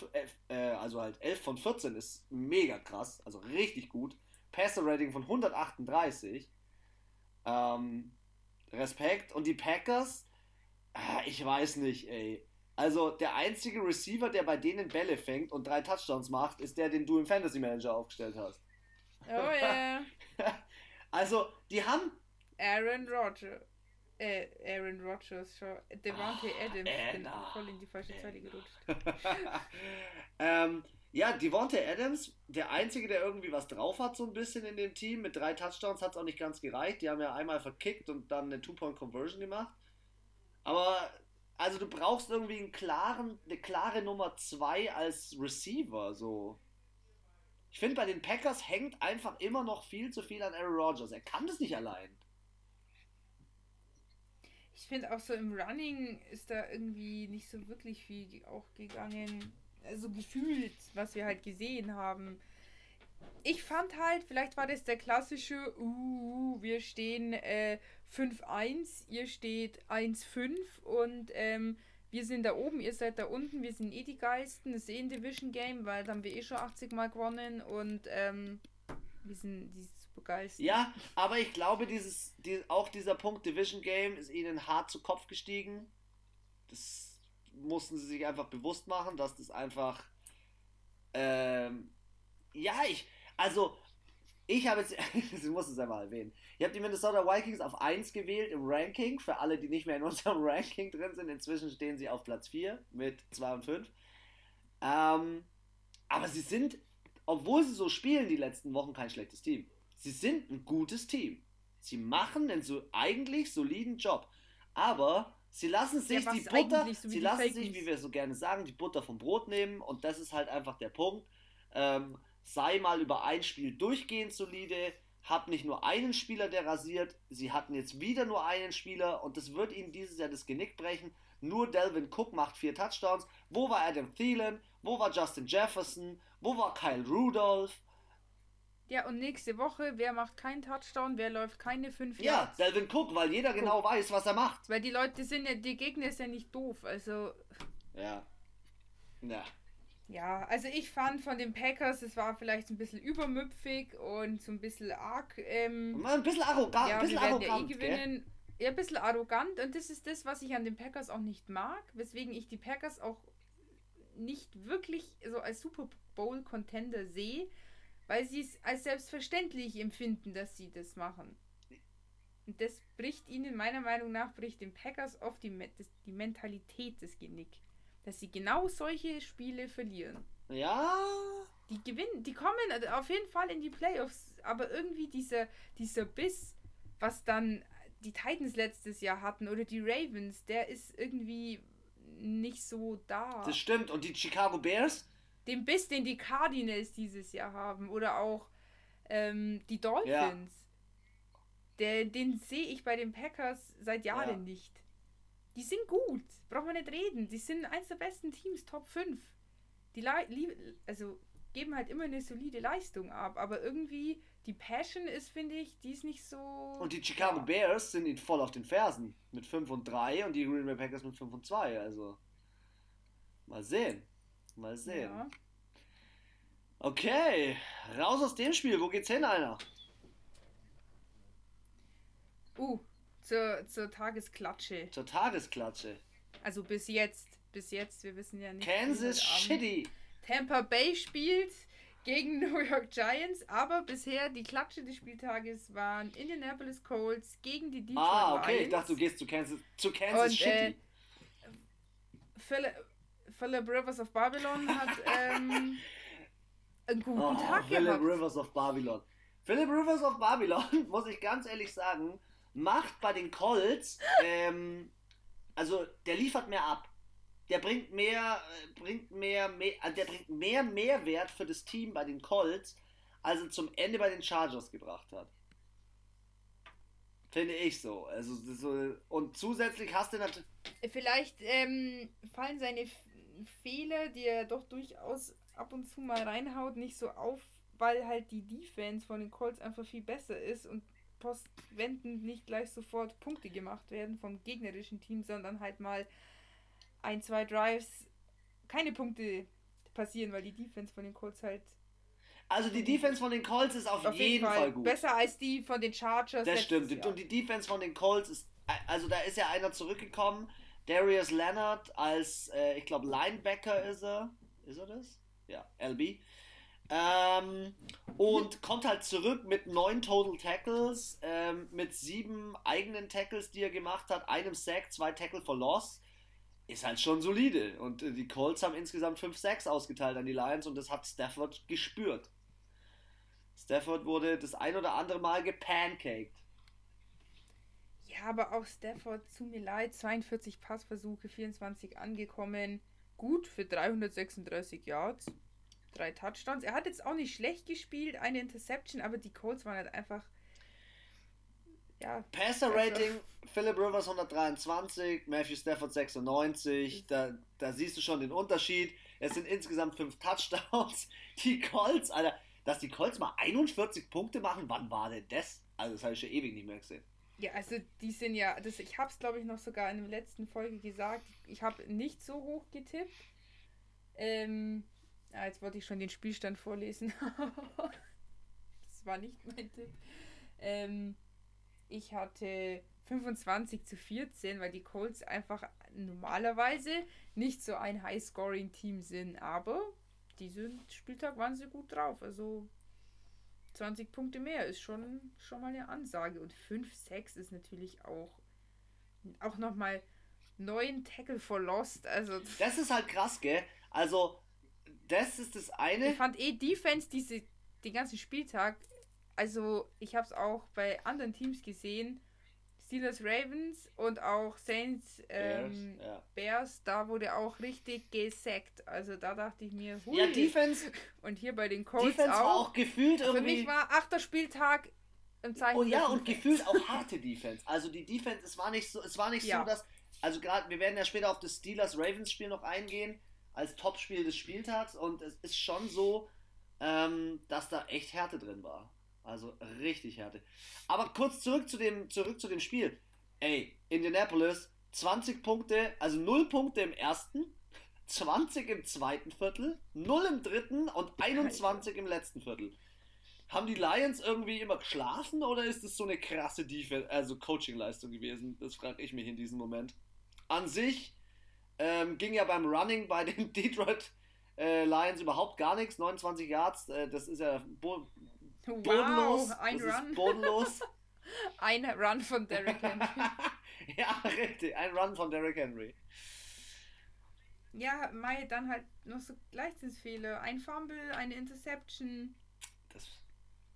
äh, also halt 11 von 14 ist mega krass, also richtig gut. Passer Rating von 138. Ähm, Respekt. Und die Packers Ah, ich weiß nicht, ey. Also der einzige Receiver, der bei denen Bälle fängt und drei Touchdowns macht, ist der, den du im Fantasy Manager aufgestellt hast. Oh ja. Yeah. also, die haben. Aaron Rodgers. Äh, Aaron Rodgers schon. Devante oh, Adams. Ich bin voll in die falsche Zeile gerutscht. ähm, ja, Devontae Adams, der Einzige, der irgendwie was drauf hat, so ein bisschen in dem Team. Mit drei Touchdowns hat es auch nicht ganz gereicht. Die haben ja einmal verkickt und dann eine Two-Point-Conversion gemacht. Aber also du brauchst irgendwie einen klaren, eine klare Nummer 2 als Receiver. So. Ich finde, bei den Packers hängt einfach immer noch viel zu viel an Aaron Rodgers. Er kann das nicht allein. Ich finde auch so im Running ist da irgendwie nicht so wirklich viel auch gegangen. Also gefühlt, was wir halt gesehen haben ich fand halt, vielleicht war das der klassische, uh, wir stehen äh, 5-1, ihr steht 1-5 und ähm, wir sind da oben, ihr seid da unten, wir sind eh die Geisten, das ist eh ein Division Game, weil dann haben wir eh schon 80 Mal gewonnen und ähm, wir sind die Supergeisten. Ja, aber ich glaube, dieses, die, auch dieser Punkt Division Game ist ihnen hart zu Kopf gestiegen. Das mussten sie sich einfach bewusst machen, dass das einfach ähm, ja, ich, also, ich habe jetzt, ich muss es einmal erwähnen. Ich habe die Minnesota Vikings auf 1 gewählt im Ranking. Für alle, die nicht mehr in unserem Ranking drin sind, inzwischen stehen sie auf Platz 4 mit 2 und 5. Ähm, aber sie sind, obwohl sie so spielen die letzten Wochen, kein schlechtes Team. Sie sind ein gutes Team. Sie machen einen so eigentlich soliden Job. Aber sie lassen sich ja, die Butter, so sie lassen sich, wie wir so gerne sagen, die Butter vom Brot nehmen. Und das ist halt einfach der Punkt. Ähm, sei mal über ein Spiel durchgehend solide, hat nicht nur einen Spieler, der rasiert, sie hatten jetzt wieder nur einen Spieler und das wird ihnen dieses Jahr das Genick brechen. Nur Delvin Cook macht vier Touchdowns. Wo war Adam Thielen? Wo war Justin Jefferson? Wo war Kyle Rudolph? Ja, und nächste Woche, wer macht keinen Touchdown, wer läuft keine 5 Ja, Yards? Delvin Cook, weil jeder genau weiß, was er macht. Weil die Leute sind ja, die Gegner ist ja nicht doof. Also, Ja. Ja. ja, also ich fand von den Packers, es war vielleicht ein bisschen übermüpfig und so ein bisschen arg. Ähm, Ein bisschen arrogant, ja, ein bisschen werden ja eh arrogant, gell? gewinnen. Ja, ein bisschen arrogant und das ist das, was ich an den Packers auch nicht mag, weswegen ich die Packers auch nicht wirklich so als Super Bowl Contender sehe, weil sie es als selbstverständlich empfinden, dass sie das machen. Und das bricht ihnen meiner Meinung nach bricht den Packers oft die, Me- das, die Mentalität des Genick, dass sie genau solche Spiele verlieren. Ja. Die gewinnen, die kommen auf jeden Fall in die Playoffs, aber irgendwie dieser, dieser Biss, was dann die Titans letztes Jahr hatten oder die Ravens, der ist irgendwie nicht so da. Das stimmt. Und die Chicago Bears? Den Biss, den die Cardinals dieses Jahr haben oder auch ähm, die Dolphins, der, den sehe ich bei den Packers seit Jahren Ja. nicht. Die sind gut, braucht man nicht reden. Die sind eins der besten Teams, Top 5. Die also geben halt immer eine solide Leistung ab, aber irgendwie die Passion ist, finde ich, die ist nicht so. Und die Chicago ja. Bears sind ihnen voll auf den Fersen. Mit 5 und 3 und die Green Bay Packers mit 5 und 2. Also. Mal sehen. Mal sehen. Ja. Okay. Raus aus dem Spiel. Wo geht's hin, einer? Uh, zur, zur Tagesklatsche. Zur Tagesklatsche. Also bis jetzt, bis jetzt, wir wissen ja nicht. Kansas City. Tampa Bay spielt gegen New York Giants, aber bisher die Klatsche des Spieltages waren Indianapolis Colts gegen die Detroit Ah, okay. Lions. Ich dachte, du gehst zu Kansas, zu Kansas Und, äh, City. Philip, Philip Rivers of Babylon hat ähm, einen guten Oh, Tag Philip gehabt. Rivers of Babylon. Philip Rivers of Babylon, muss ich ganz ehrlich sagen, macht bei den Colts, ähm, also der liefert mehr ab. Der bringt mehr, äh, bringt mehr, mehr, äh, der bringt mehr Mehrwert für das Team bei den Colts, als er zum Ende bei den Chargers gebracht hat. Finde ich so. Also so. Und zusätzlich hast du natürlich. Vielleicht ähm, fallen seine Fehler, die er doch durchaus ab und zu mal reinhaut, nicht so auf, weil halt die Defense von den Colts einfach viel besser ist und postwendend nicht gleich sofort Punkte gemacht werden vom gegnerischen Team, sondern halt mal ein, zwei Drives keine Punkte passieren, weil die Defense von den Colts halt Also die Defense von den Colts ist auf, auf jeden Fall, gut. besser als die von den Chargers. Das stimmt. Jahr. Und die Defense von den Colts ist, also da ist ja einer zurückgekommen, Darius Leonard als, äh, ich glaube, Linebacker ist er. Ist er das? Ja, LB. Ähm, und kommt halt zurück mit neun Total Tackles, ähm, mit sieben eigenen Tackles, die er gemacht hat, einem Sack, zwei Tackle for Loss. Ist halt schon solide. Und äh, die Colts haben insgesamt fünf Sacks ausgeteilt an die Lions und das hat Stafford gespürt. Stafford wurde das ein oder andere Mal gepancaked. Ja, aber auch Stafford, zu mir leid, 42 Passversuche, 24 angekommen. Gut für 336 Yards. Drei Touchdowns. Er hat jetzt auch nicht schlecht gespielt, eine Interception, aber die Colts waren halt einfach. Ja. Passer Rating, Philip Rivers 123, Matthew Stafford 96. Da, da siehst du schon den Unterschied. Es sind insgesamt fünf Touchdowns. Die Colts, Alter, dass die Colts mal 41 Punkte machen, wann war denn das? Also, das habe ich schon ewig nicht mehr gesehen. Ja, also die sind ja. Das, ich habe es, glaube ich, noch sogar in der letzten Folge gesagt. Ich habe nicht so hoch getippt. Ähm. Ja, jetzt wollte ich schon den Spielstand vorlesen. das war nicht mein Tipp. Ähm, ich hatte 25 zu 14, weil die Colts einfach normalerweise nicht so ein High-Scoring-Team sind. Aber diesen Spieltag waren sie gut drauf. Also 20 Punkte mehr ist schon, schon mal eine Ansage. Und 5-6 ist natürlich auch, auch nochmal 9 Tackle for Lost. Also Das ist halt krass, gell? Also, das ist das eine. ich fand eh Defense diese, den ganzen Spieltag. Also ich habe es auch bei anderen Teams gesehen. Steelers Ravens und auch Saints ähm, Bears, ja. Bears, da wurde auch richtig gesackt. Also da dachte ich mir, hui. Ja, Defense, und hier bei den Colts Defense war auch. auch gefühlt Für irgendwie. mich war achter Spieltag im Zeichen. Oh ja, und gefühlt auch harte Defense. Also die Defense, es war nicht so, es war nicht Ja. so, dass. Also gerade, wir werden ja später auf das Steelers-Ravens-Spiel noch eingehen, als Topspiel des Spieltags. Und es ist schon so, ähm, dass da echt Härte drin war. Also richtig Härte. Aber kurz zurück zu dem, zurück zu dem Spiel. Ey, Indianapolis, 20 Punkte, also 0 Punkte im ersten, 20 im zweiten Viertel, 0 im dritten und 21 im letzten Viertel. Haben die Lions irgendwie immer geschlafen oder ist es so eine krasse Defense, also Coaching-Leistung gewesen? Das frage ich mich in diesem Moment. An sich ähm, ging ja beim Running bei den Detroit äh, Lions überhaupt gar nichts. 29 Yards, äh, das ist ja bo bodenlos. Wow, ein das Run. Bodenlos. Ein Run von Derrick Henry. ja, richtig. Ein Run von Derrick Henry. ja, Mai, dann halt noch so Leichtsinnsfehler. Ein Fumble, eine Interception. Das,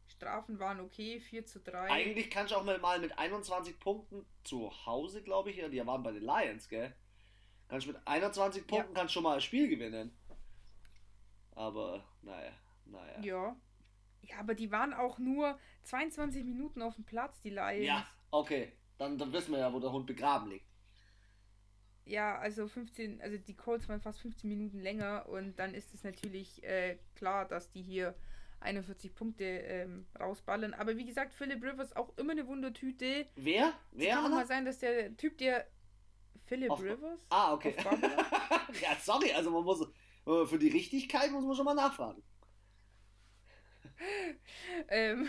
Strafen waren okay, 4 zu 3. eigentlich kannst du auch mal mit 21 Punkten zu Hause, glaube ich, ja, die waren bei den Lions, gell? Kannst mit 21 Punkten kannst schon mal ein Spiel gewinnen. Aber, naja, naja. Ja. Ja, aber die waren auch nur 22 Minuten auf dem Platz, die Lions. Ja, okay. Dann, dann wissen wir ja, wo der Hund begraben liegt. Ja, also 15, also die Colts waren fast 15 Minuten länger und dann ist es natürlich äh, klar, dass die hier 41 Punkte ähm, rausballern. Aber wie gesagt, Philip Rivers auch immer eine Wundertüte. Wer? Wer? Kann doch Anna? mal sein, dass der Typ, der Philip Auf- Rivers? Ah, okay. Ja, sorry, also man muss äh, für die Richtigkeit muss man schon mal nachfragen. ähm,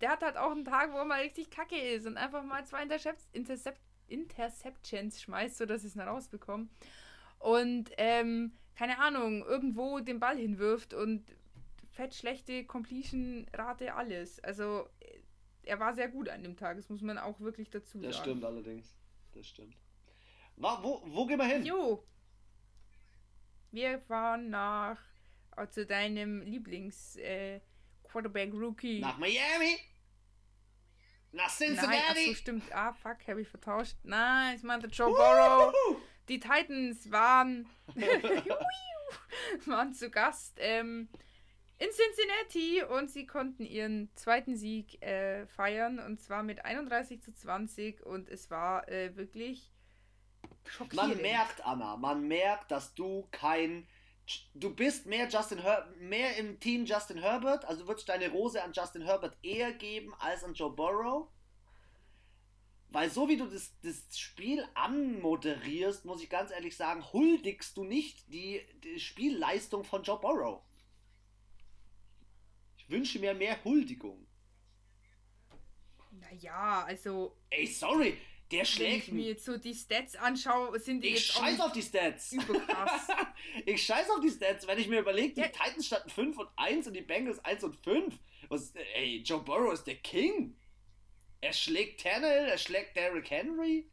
der hat halt auch einen Tag, wo er mal richtig kacke ist und einfach mal zwei Intercept Intercept Interceptions schmeißt, sodass sie es noch rausbekommen. Und, ähm, keine Ahnung, irgendwo den Ball hinwirft und fett schlechte Completion-Rate, alles. Also, er war sehr gut an dem Tag, das muss man auch wirklich dazu Das sagen. stimmt allerdings. Das stimmt. Wa- Wo, wo gehen wir hin? Jo. Wir fahren nach äh, zu deinem Lieblings äh, Quarterback Rookie. Nach Miami? Nach Nein, ach so, Cincinnati? stimmt. Ah, fuck, habe ich vertauscht. Nein, ich meinte Joe Burrow. Die Titans waren, waren zu Gast ähm, in Cincinnati und sie konnten ihren zweiten Sieg äh, feiern und zwar mit 31 zu 20 und es war äh, wirklich schockierend. Man merkt, Anna, man merkt, dass du kein. Du bist mehr Justin Her mehr im Team Justin Herbert, also du würdest deine Rose an Justin Herbert eher geben als an Joe Burrow. Weil so wie du das, das Spiel anmoderierst, muss ich ganz ehrlich sagen, huldigst du nicht die, die Spielleistung von Joe Burrow. Ich wünsche mir mehr Huldigung. Naja, also Ey, sorry, der wenn schlägt ich mir jetzt so die Stats anschaue, sind die Ich jetzt scheiß auf die Stats. überkrass. ich scheiß auf die Stats, wenn ich mir überlege, die Ja. Titans standen 5 und 1 und die Bengals 1 und 5. Was, ey, Joe Burrow ist der King. Er schlägt Tannehill, er schlägt Derrick Henry.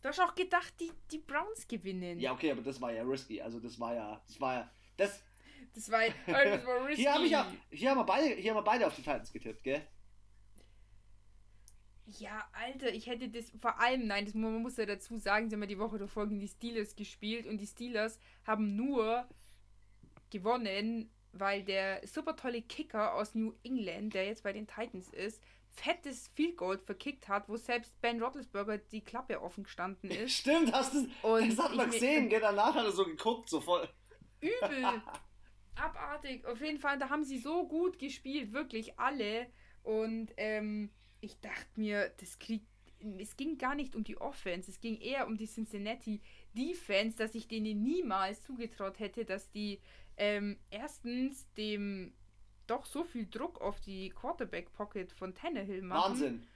Du hast auch gedacht, die, die Browns gewinnen. Ja, okay, aber das war ja risky. Also das war ja, das war ja, das. Das war, äh, das war risky. Hier habe ich ja, hier haben wir beide, hier haben wir beide auf die Titans getippt, gell? Ja, Alter, ich hätte das vor allem, nein, das, man muss ja dazu sagen, sie haben ja die Woche davor gegen die Steelers gespielt und die Steelers haben nur gewonnen, weil der super tolle Kicker aus New England, der jetzt bei den Titans ist, fettes Field Goal verkickt hat, wo selbst Ben Roethlisberger die Klappe offen gestanden ist. Stimmt, hast du, Und das hat man gesehen, gell? Danach hat er so geguckt, so voll. Übel. Abartig. Auf jeden Fall, da haben sie so gut gespielt, wirklich alle. Und ähm, ich dachte mir, das kriegt. Es ging gar nicht um die Offense, es ging eher um die Cincinnati Defense, dass ich denen niemals zugetraut hätte, dass die ähm, erstens dem doch so viel Druck auf die Quarterback-Pocket von Tannehill machen. Wahnsinn.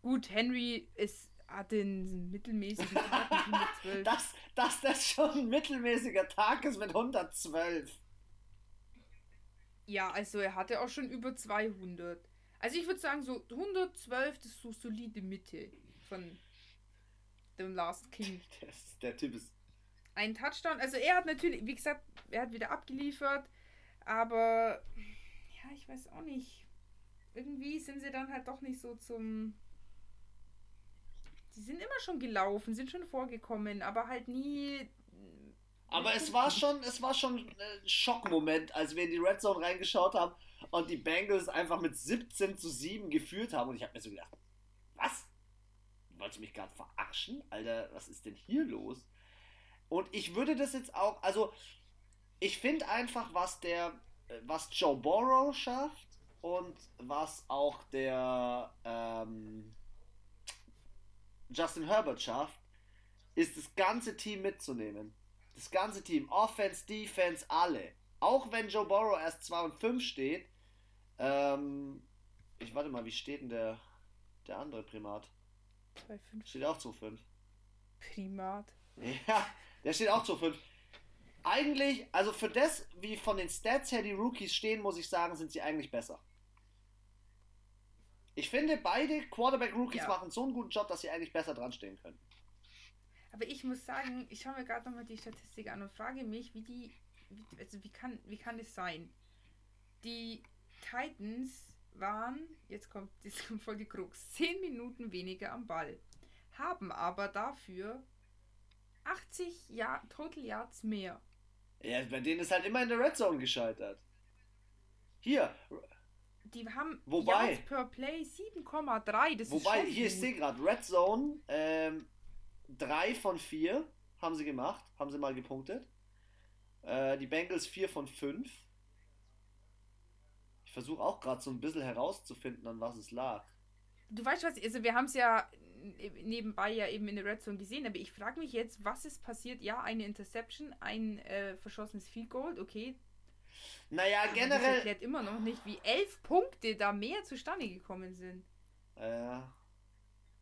Gut, Henry ist, hat den mittelmäßigen Tag mit 112. Dass, dass das schon ein mittelmäßiger Tag ist mit 112. Ja, also er hatte auch schon über 200. Also ich würde sagen, so 112, das ist so solide Mitte von dem Last King. Das, der Typ ist. Ein Touchdown, also er hat natürlich, wie gesagt, er hat wieder abgeliefert, aber ja, ich weiß auch nicht. Irgendwie sind sie dann halt doch nicht so zum. Sie sind immer schon gelaufen, sind schon vorgekommen, aber halt nie. Aber es war schon, es war schon ein Schockmoment, als wir in die Red Zone reingeschaut haben und die Bengals einfach mit 17 zu 7 geführt haben. Und ich habe mir so gedacht, was? Wolltest du mich gerade verarschen? Alter, was ist denn hier los? Und ich würde das jetzt auch, also ich finde einfach, was der, äh, was Joe Burrow schafft und was auch der ähm, Justin Herbert schafft, ist das ganze Team mitzunehmen. Das ganze Team, Offense, Defense, alle. Auch wenn Joe Burrow erst 2 und 5 steht, ähm, ich warte mal, wie steht denn der, der andere Primat? 2,5. Steht auch 2,5. Primat. Ja, der steht auch 2,5. Eigentlich, also für das, wie von den Stats her die Rookies stehen, muss ich sagen, sind sie eigentlich besser. Ich finde, beide Quarterback-Rookies Ja. machen so einen guten Job, dass sie eigentlich besser dran stehen können. Aber ich muss sagen, ich schaue mir gerade nochmal die Statistik an und frage mich, wie die, wie, also wie kann, wie kann das sein? Die Titans waren, jetzt kommt, jetzt kommt voll die Krux, 10 Minuten weniger am Ball, haben aber dafür 80 Jahr, Total Yards mehr. Ja, bei denen ist halt immer in der Red Zone gescheitert. Hier, Die haben Wobei- Yards per Play 7,3. Das wobei, ist schon hier, ich sehe gerade, Red Zone, ähm, 3 von 4 haben sie gemacht, haben sie mal gepunktet. Äh, die Bengals 4 von 5. Versuche auch gerade so ein bisschen herauszufinden, an was es lag. Du weißt was, also wir haben es ja nebenbei ja eben in der Red Zone gesehen, aber ich frage mich jetzt, was ist passiert? Ja, eine Interception, ein äh, verschossenes Field Goal, okay. Naja, aber Das generell. erklärt immer noch nicht, wie elf Punkte da mehr zustande gekommen sind. Äh,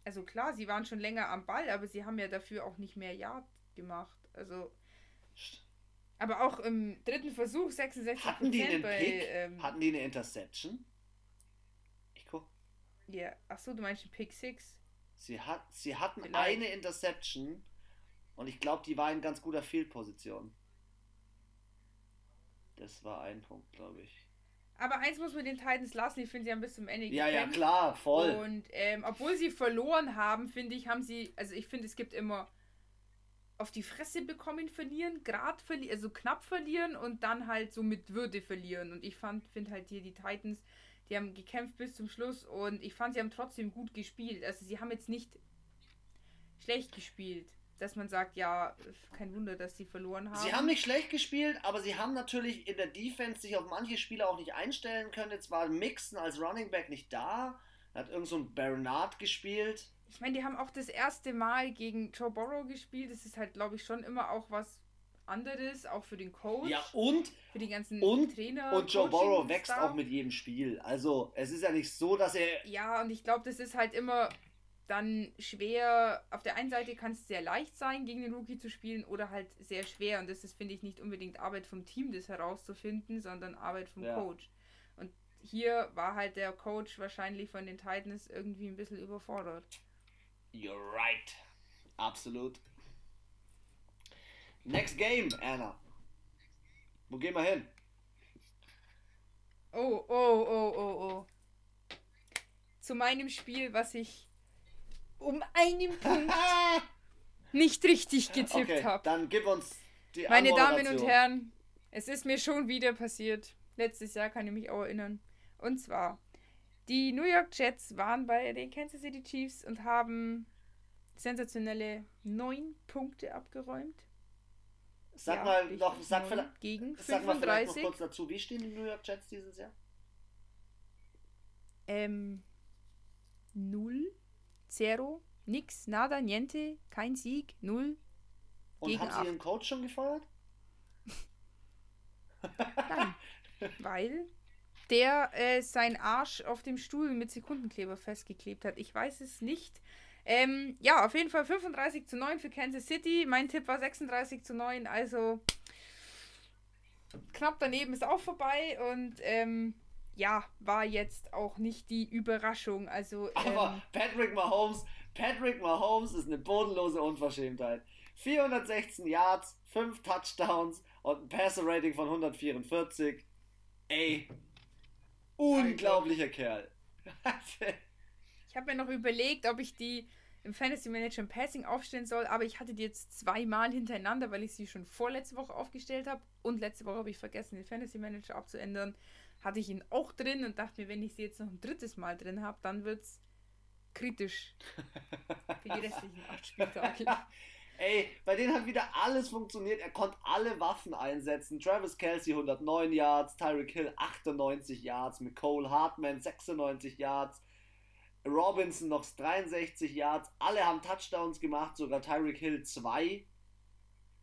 Also klar, sie waren schon länger am Ball, aber sie haben ja dafür auch nicht mehr Yard gemacht. Also, aber auch im dritten Versuch 66 hatten die einen bei, Pick? ähm, hatten die eine Interception? Ich guck. ja, achso, du meinst den Pick 6? Sie, hat, sie hatten Vielleicht. eine Interception und ich glaube, die war in ganz guter Field-Position. Das war ein Punkt, glaube ich. Aber eins muss man den Titans lassen, ich finde, sie haben bis zum Ende Ja, ja, klar, voll. Und ähm, obwohl sie verloren haben, finde ich, haben sie, also ich finde, es gibt immer auf die Fresse bekommen verlieren, grad verlieren, also knapp verlieren und dann halt so mit Würde verlieren. Und ich fand, finde halt hier die Titans, die haben gekämpft bis zum Schluss und ich fand, sie haben trotzdem gut gespielt. Also sie haben jetzt nicht schlecht gespielt, dass man sagt, ja, kein Wunder, dass sie verloren haben. Sie haben nicht schlecht gespielt, aber sie haben natürlich in der Defense sich auf manche Spieler auch nicht einstellen können. Jetzt war Mixon als Running Back nicht da. Da hat irgend so ein Bernard gespielt. Ich meine, die haben auch das erste Mal gegen Joe Burrow gespielt. Das ist halt, glaube ich, schon immer auch was anderes, auch für den Coach, Ja, und, für die ganzen und, Trainer. und Joe Burrow wächst auch mit jedem Spiel. Also, es ist ja nicht so, dass er. Ja, und ich glaube, das ist halt immer dann schwer. Auf der einen Seite kann es sehr leicht sein, gegen den Rookie zu spielen, oder halt sehr schwer. Und das ist, finde ich, nicht unbedingt Arbeit vom Team, das herauszufinden, sondern Arbeit vom Ja. Coach. Und hier war halt der Coach wahrscheinlich von den Titans irgendwie ein bisschen überfordert. You're right. Absolut. Next game, Anna. Wo gehen wir hin? Oh, oh, oh, oh, oh. Zu meinem Spiel, was ich um einen Punkt nicht richtig getippt okay, habe. dann gib uns die Meine Damen und. Herren, es ist mir schon wieder passiert. Letztes Jahr kann ich mich auch erinnern. Und zwar, die New York Jets waren bei den Kansas City Chiefs und haben sensationelle neun Punkte abgeräumt. Sag Ja, mal noch, sag, vielleicht, gegen sag mal vielleicht noch 35. kurz dazu, wie stehen die New York Jets dieses Jahr? Ähm, null, zero, nix, nada, niente, kein Sieg, null. Und Gegen haben sie ihren Coach schon gefeuert? Nein, weil der äh, seinen Arsch auf dem Stuhl mit Sekundenkleber festgeklebt hat. Ich weiß es nicht. Ähm, ja, auf jeden Fall 35 zu 9 für Kansas City. Mein Tipp war 36 zu 9, also knapp daneben ist auch vorbei und ähm, ja, war jetzt auch nicht die Überraschung. Also, Aber ähm, Patrick Mahomes, Patrick Mahomes ist eine bodenlose Unverschämtheit. 416 Yards, 5 Touchdowns und ein Passer-Rating von 144. Ey, unglaublicher Kerl. Ich habe mir noch überlegt, ob ich die im Fantasy Manager im Passing aufstellen soll, aber ich hatte die jetzt zweimal hintereinander, weil ich sie schon vorletzte Woche aufgestellt habe und letzte Woche habe ich vergessen, den Fantasy Manager abzuändern. Hatte ich ihn auch drin und dachte mir, wenn ich sie jetzt noch ein drittes Mal drin habe, dann wird es kritisch für die restlichen acht Spieltage. Ey, bei denen hat wieder alles funktioniert. Er konnte alle Waffen einsetzen. Travis Kelsey 109 Yards, Tyreek Hill 98 Yards, McCole Hartman 96 Yards, Robinson noch 63 Yards. Alle haben Touchdowns gemacht, sogar Tyreek Hill 2.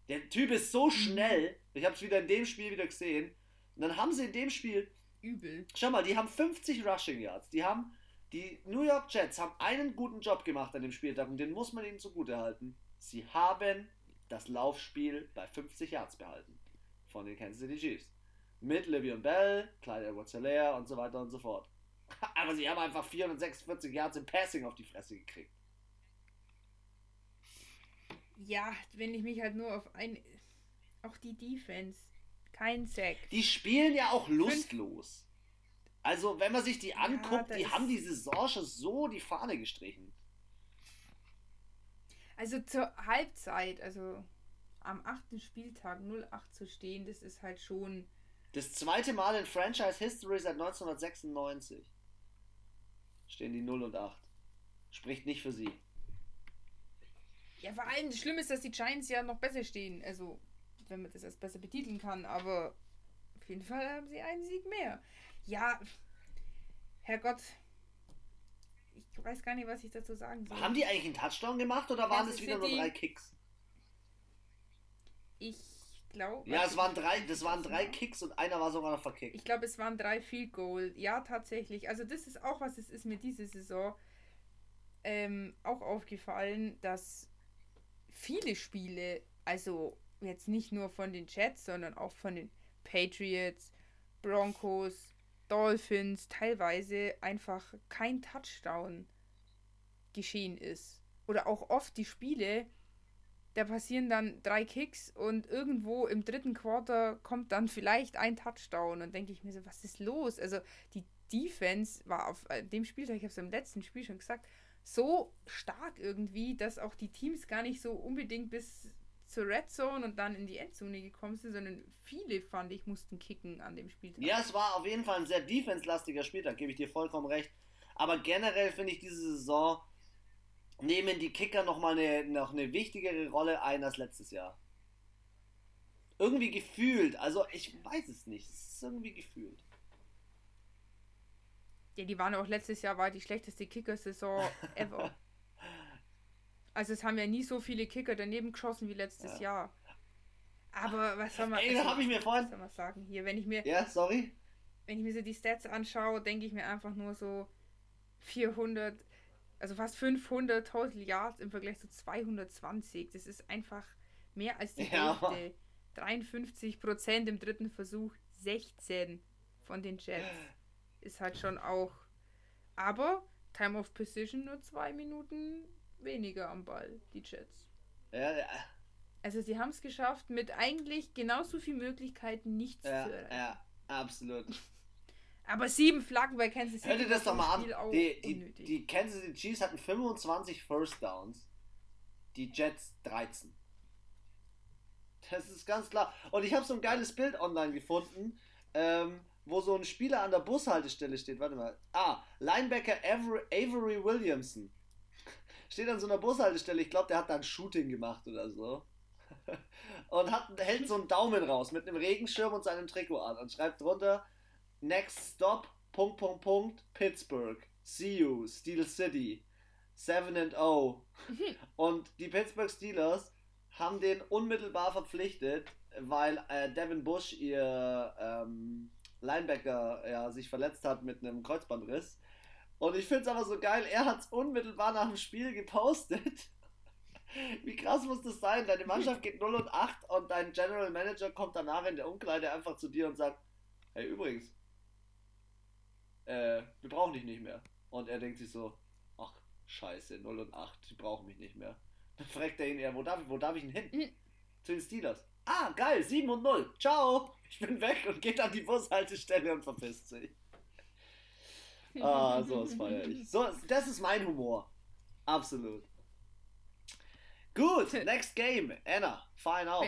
Der Typ ist so schnell. Ich habe es wieder in dem Spiel wieder gesehen. Und dann haben sie in dem Spiel. Übel. Schau mal, die haben 50 Rushing Yards. Die haben. Die New York Jets haben einen guten Job gemacht an dem Spieltag und den muss man ihnen zugute halten. Sie haben das Laufspiel bei 50 Yards behalten. Von den Kansas City Chiefs. Mit Livion Bell, Clyde Edwards Hilaire und so weiter und so fort. Aber sie haben einfach 446 Yards im Passing auf die Fresse gekriegt. Ja, wenn ich mich halt nur auf ein. Auch die Defense. Kein Sack. Die spielen ja auch lustlos. Also, wenn man sich die anguckt, da die haben die Saison schon so die Fahne gestrichen. Also zur Halbzeit, also am achten Spieltag 0-8 zu stehen, das ist halt schon. Das zweite Mal in Franchise History seit 1996 stehen die 0 und 8. Spricht nicht für sie. Ja, vor allem, das Schlimme ist, dass die Giants ja noch besser stehen. Also, wenn man das als besser betiteln kann, aber auf jeden Fall haben sie einen Sieg mehr. Ja, Herrgott. Weiß gar nicht, was ich dazu sagen soll. Haben die eigentlich einen Touchdown gemacht oder waren Kansas es wieder nur drei Kicks? Ich glaube. Ja, es waren drei, das waren drei Kicks und einer war sogar noch verkickt. Ich glaube, es waren drei Field Goal. Ja, tatsächlich. Also das ist auch was, es ist mir diese Saison ähm, auch aufgefallen, dass viele Spiele, also jetzt nicht nur von den Jets, sondern auch von den Patriots, Broncos, Dolphins, teilweise einfach kein Touchdown geschehen ist. Oder auch oft die Spiele, da passieren dann drei Kicks und irgendwo im dritten Quarter kommt dann vielleicht ein Touchdown und denke ich mir so, was ist los? Also die Defense war auf äh, dem Spieltag, ich habe es im letzten Spiel schon gesagt, so stark irgendwie, dass auch die Teams gar nicht so unbedingt bis zur Red Zone und dann in die Endzone gekommen sind, sondern viele, fand ich, mussten kicken an dem Spieltag. Ja, es war auf jeden Fall ein sehr defense-lastiger Spieltag, gebe ich dir vollkommen recht. Aber generell finde ich diese Saison nehmen die Kicker nochmal eine, noch eine wichtigere Rolle ein als letztes Jahr. Irgendwie gefühlt, also ich weiß es nicht, es ist irgendwie gefühlt. Ja, die waren auch letztes Jahr war die schlechteste Kicker-Saison ever. Also es haben ja nie so viele Kicker daneben geschossen wie letztes Ja. Jahr. Aber was soll man, Ey, da habe ich mir was vorhin. soll man sagen? Hier, wenn ich mir, Ja, sorry. wenn ich mir so die Stats anschaue, denke ich mir einfach nur so 400, also fast 500 Total Yards im Vergleich zu 220. Das ist einfach mehr als die Ja. Hälfte. 53 Prozent im dritten Versuch, 16 von den Jets. Ist halt schon auch. Aber Time of Position nur zwei Minuten weniger am Ball, die Jets. Ja, ja, Also sie haben es geschafft, mit eigentlich genauso viel Möglichkeiten nichts ja, zu erreichen. ja absolut. Aber sieben Flaggen bei Kansas City. Hör dir das doch mal an. Die, die, die Kansas City Chiefs hatten 25 First Downs, die Jets 13. Das ist ganz klar. Und ich habe so ein geiles Bild online gefunden, ähm, wo so ein Spieler an der Bushaltestelle steht. Warte mal. Ah, Linebacker Avery, Avery Williamson. Steht an so einer Bushaltestelle. Ich glaube, der hat da ein Shooting gemacht oder so. Und hat, hält so einen Daumen raus mit einem Regenschirm und seinem Trikot an und schreibt drunter: Next stop, Punkt, Punkt, Punkt, Pittsburgh. See you, Steel City. 7 and 0. Und die Pittsburgh Steelers haben den unmittelbar verpflichtet, weil äh, Devin Bush, ihr ähm, Linebacker, ja, sich verletzt hat mit einem Kreuzbandriss. Und ich finde es aber so geil, er hat es unmittelbar nach dem Spiel gepostet. Wie krass muss das sein? Deine Mannschaft geht 0 und 8 und dein General Manager kommt danach in der Umkleide einfach zu dir und sagt: Hey, übrigens, äh, wir brauchen dich nicht mehr. Und er denkt sich so: Ach, scheiße, 0 und 8, die brauchen mich nicht mehr. Dann fragt er ihn eher: Wo darf, wo darf ich denn hin? Mhm. Zu den Steelers. Ah, geil, 7 und 0. Ciao, ich bin weg und geht an die Bushaltestelle und verpisst sich. Ah, sowas feier ich. So, das ist mein Humor. Absolut. Gut, next game. Anna, fein auf.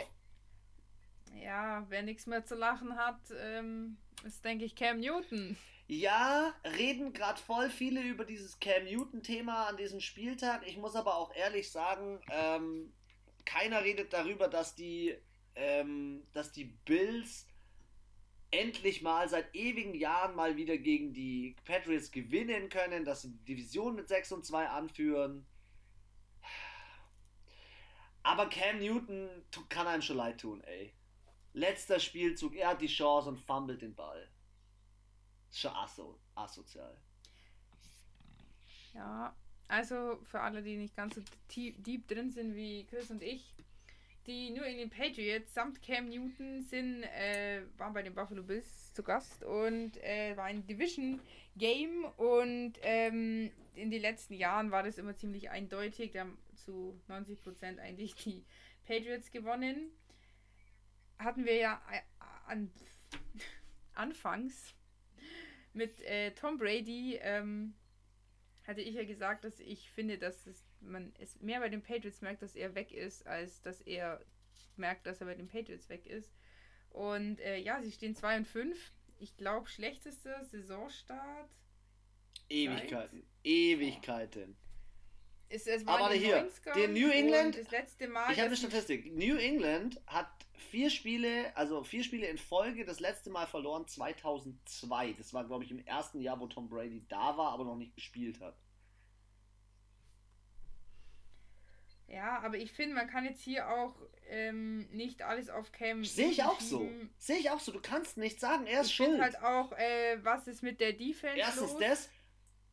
Ja, wer nichts mehr zu lachen hat, ähm, ist, denke ich, Cam Newton. Ja, reden gerade voll viele über dieses Cam Newton-Thema an diesem Spieltag. Ich muss aber auch ehrlich sagen, ähm, keiner redet darüber, dass die, ähm, dass die Bills endlich mal seit ewigen Jahren mal wieder gegen die Patriots gewinnen können, dass sie die Division mit 6 und 2 anführen. Aber Cam Newton kann einem schon leid tun, ey. Letzter Spielzug, er hat die Chance und fummelt den Ball. Schon aso, asozial. Ja, also für alle, die nicht ganz so deep, deep drin sind wie Chris und ich, die nur in den Patriots samt Cam Newton sind, äh, waren bei den Buffalo Bills zu Gast und äh, war ein Division Game und ähm, in den letzten Jahren war das immer ziemlich eindeutig. Da haben zu 90% eigentlich die Patriots gewonnen. Hatten wir ja äh, an, anfangs mit äh, Tom Brady, ähm, hatte ich ja gesagt, dass ich finde, dass es, man es mehr bei den Patriots merkt, dass er weg ist, als dass er merkt, dass er bei den Patriots weg ist. Und äh, ja, sie stehen 2 und 5. Ich glaube, schlechtester Saisonstart. Ewigkeiten. Seit? Ewigkeiten. Es, es Aber hier, den New England. Das letzte Mal. Ich habe eine Statistik. New England hat vier Spiele, also vier Spiele in Folge, das letzte Mal verloren 2002. Das war, glaube ich, im ersten Jahr, wo Tom Brady da war, aber noch nicht gespielt hat. Ja, aber ich finde, man kann jetzt hier auch ähm, nicht alles auf Cam. Sehe ich auch so. Sehe ich auch so. Du kannst nicht sagen, er ist ich schuld. Halt auch, äh, was ist mit der Defense Erstens los? das.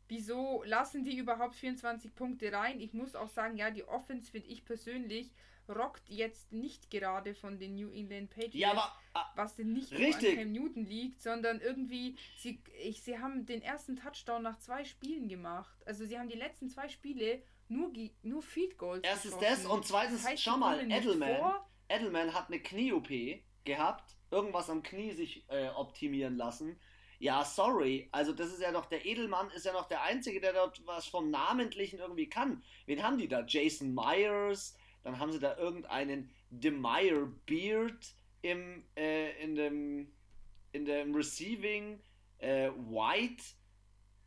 Wieso lassen die überhaupt 24 Punkte rein? Ich muss auch sagen, ja, die Offense finde ich persönlich rockt jetzt nicht gerade von den New England Patriots, ja, aber, ah, was denn nicht richtig. an Cam Newton liegt, sondern irgendwie, sie, ich, sie haben den ersten Touchdown nach zwei Spielen gemacht. Also sie haben die letzten zwei Spiele nur, nur Field Goals Erstens das und zweitens, das heißt, schau mal, Edelman, Edelman hat eine Knie-OP gehabt, irgendwas am Knie sich äh, optimieren lassen. Ja, sorry. Also, das ist ja doch, der Edelmann ist ja noch der Einzige, der dort was vom Namentlichen irgendwie kann. Wen haben die da? Jason Myers, dann haben sie da irgendeinen Demire Beard im, äh, in dem, in dem Receiving, äh, White,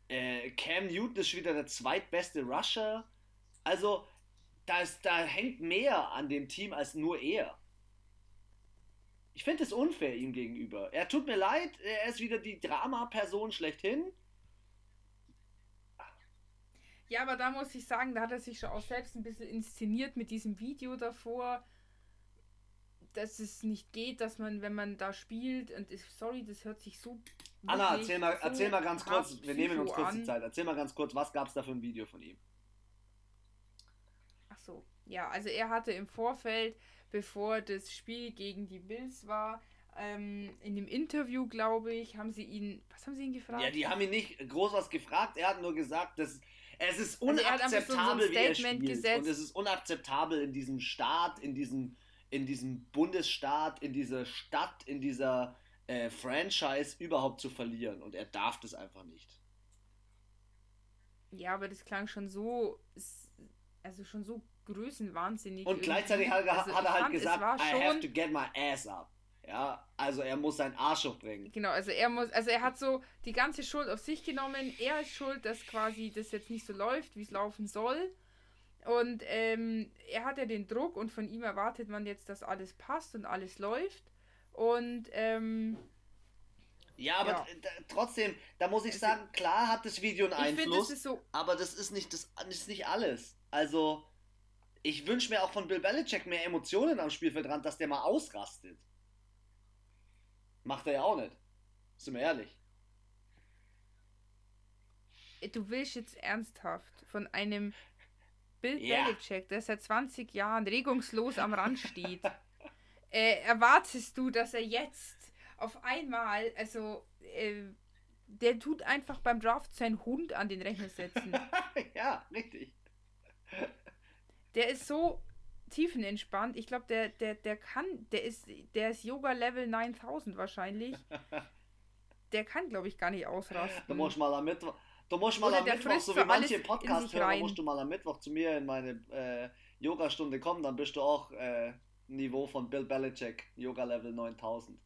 äh, Cam Newton ist wieder der zweitbeste Rusher. Also, da, ist, da hängt mehr an dem Team als nur er. Ich finde es unfair ihm gegenüber. Er tut mir leid, er ist wieder die Drama-Person schlechthin. Ja, aber da muss ich sagen, da hat er sich schon auch selbst ein bisschen inszeniert mit diesem Video davor, dass es nicht geht, dass man, wenn man da spielt, und ich, sorry, das hört sich so. Anna, erzähl mal, so erzähl mal ganz kurz, wir nehmen uns kurz die Zeit, erzähl mal ganz kurz, was gab es da für ein Video von ihm? So, ja, also er hatte im Vorfeld bevor das Spiel gegen die Bills war. Ähm, in dem Interview, glaube ich, haben sie ihn. Was haben sie ihn gefragt? Ja, die haben ihn nicht groß was gefragt. Er hat nur gesagt, dass es ist unakzeptabel, also so, so wie er spielt. Gesetzt. Und es ist unakzeptabel in diesem Staat, in diesem, in diesem Bundesstaat, in dieser Stadt, in dieser äh, Franchise überhaupt zu verlieren. Und er darf das einfach nicht. Ja, aber das klang schon so, also schon so größenwahnsinnig. Und gleichzeitig hat, also hat er halt fand, gesagt, I have to get my ass up. Ja, also er muss seinen Arsch hochbringen. Genau, also er muss, also er hat so die ganze Schuld auf sich genommen. Er ist schuld, dass quasi das jetzt nicht so läuft, wie es laufen soll. Und ähm, er hat ja den Druck und von ihm erwartet man jetzt, dass alles passt und alles läuft. Und ähm, ja, aber ja. trotzdem, da muss ich sagen, klar hat das Video einen Einfluss, find, das so aber das ist nicht das ist nicht alles. Also ich wünsche mir auch von Bill Belichick mehr Emotionen am Spielfeldrand, dass der mal ausrastet. Macht er ja auch nicht. Sind wir ehrlich. Du willst jetzt ernsthaft von einem Bill ja. Belichick, der seit 20 Jahren regungslos am Rand steht, äh, erwartest du, dass er jetzt auf einmal, also äh, der tut einfach beim Draft seinen Hund an den Rechner setzen. ja, richtig. Der ist so tiefenentspannt. Ich glaube, der, der, der kann, der ist, der ist Yoga Level 9000 wahrscheinlich. der kann, glaube ich, gar nicht ausrasten. Du musst mal am Mittwoch, du musst mal am Mittwoch, so wie manche Podcast-Hörer, musst du mal am Mittwoch zu mir in meine äh, Yoga-Stunde kommen, dann bist du auch äh, Niveau von Bill Belichick, Yoga Level 9000.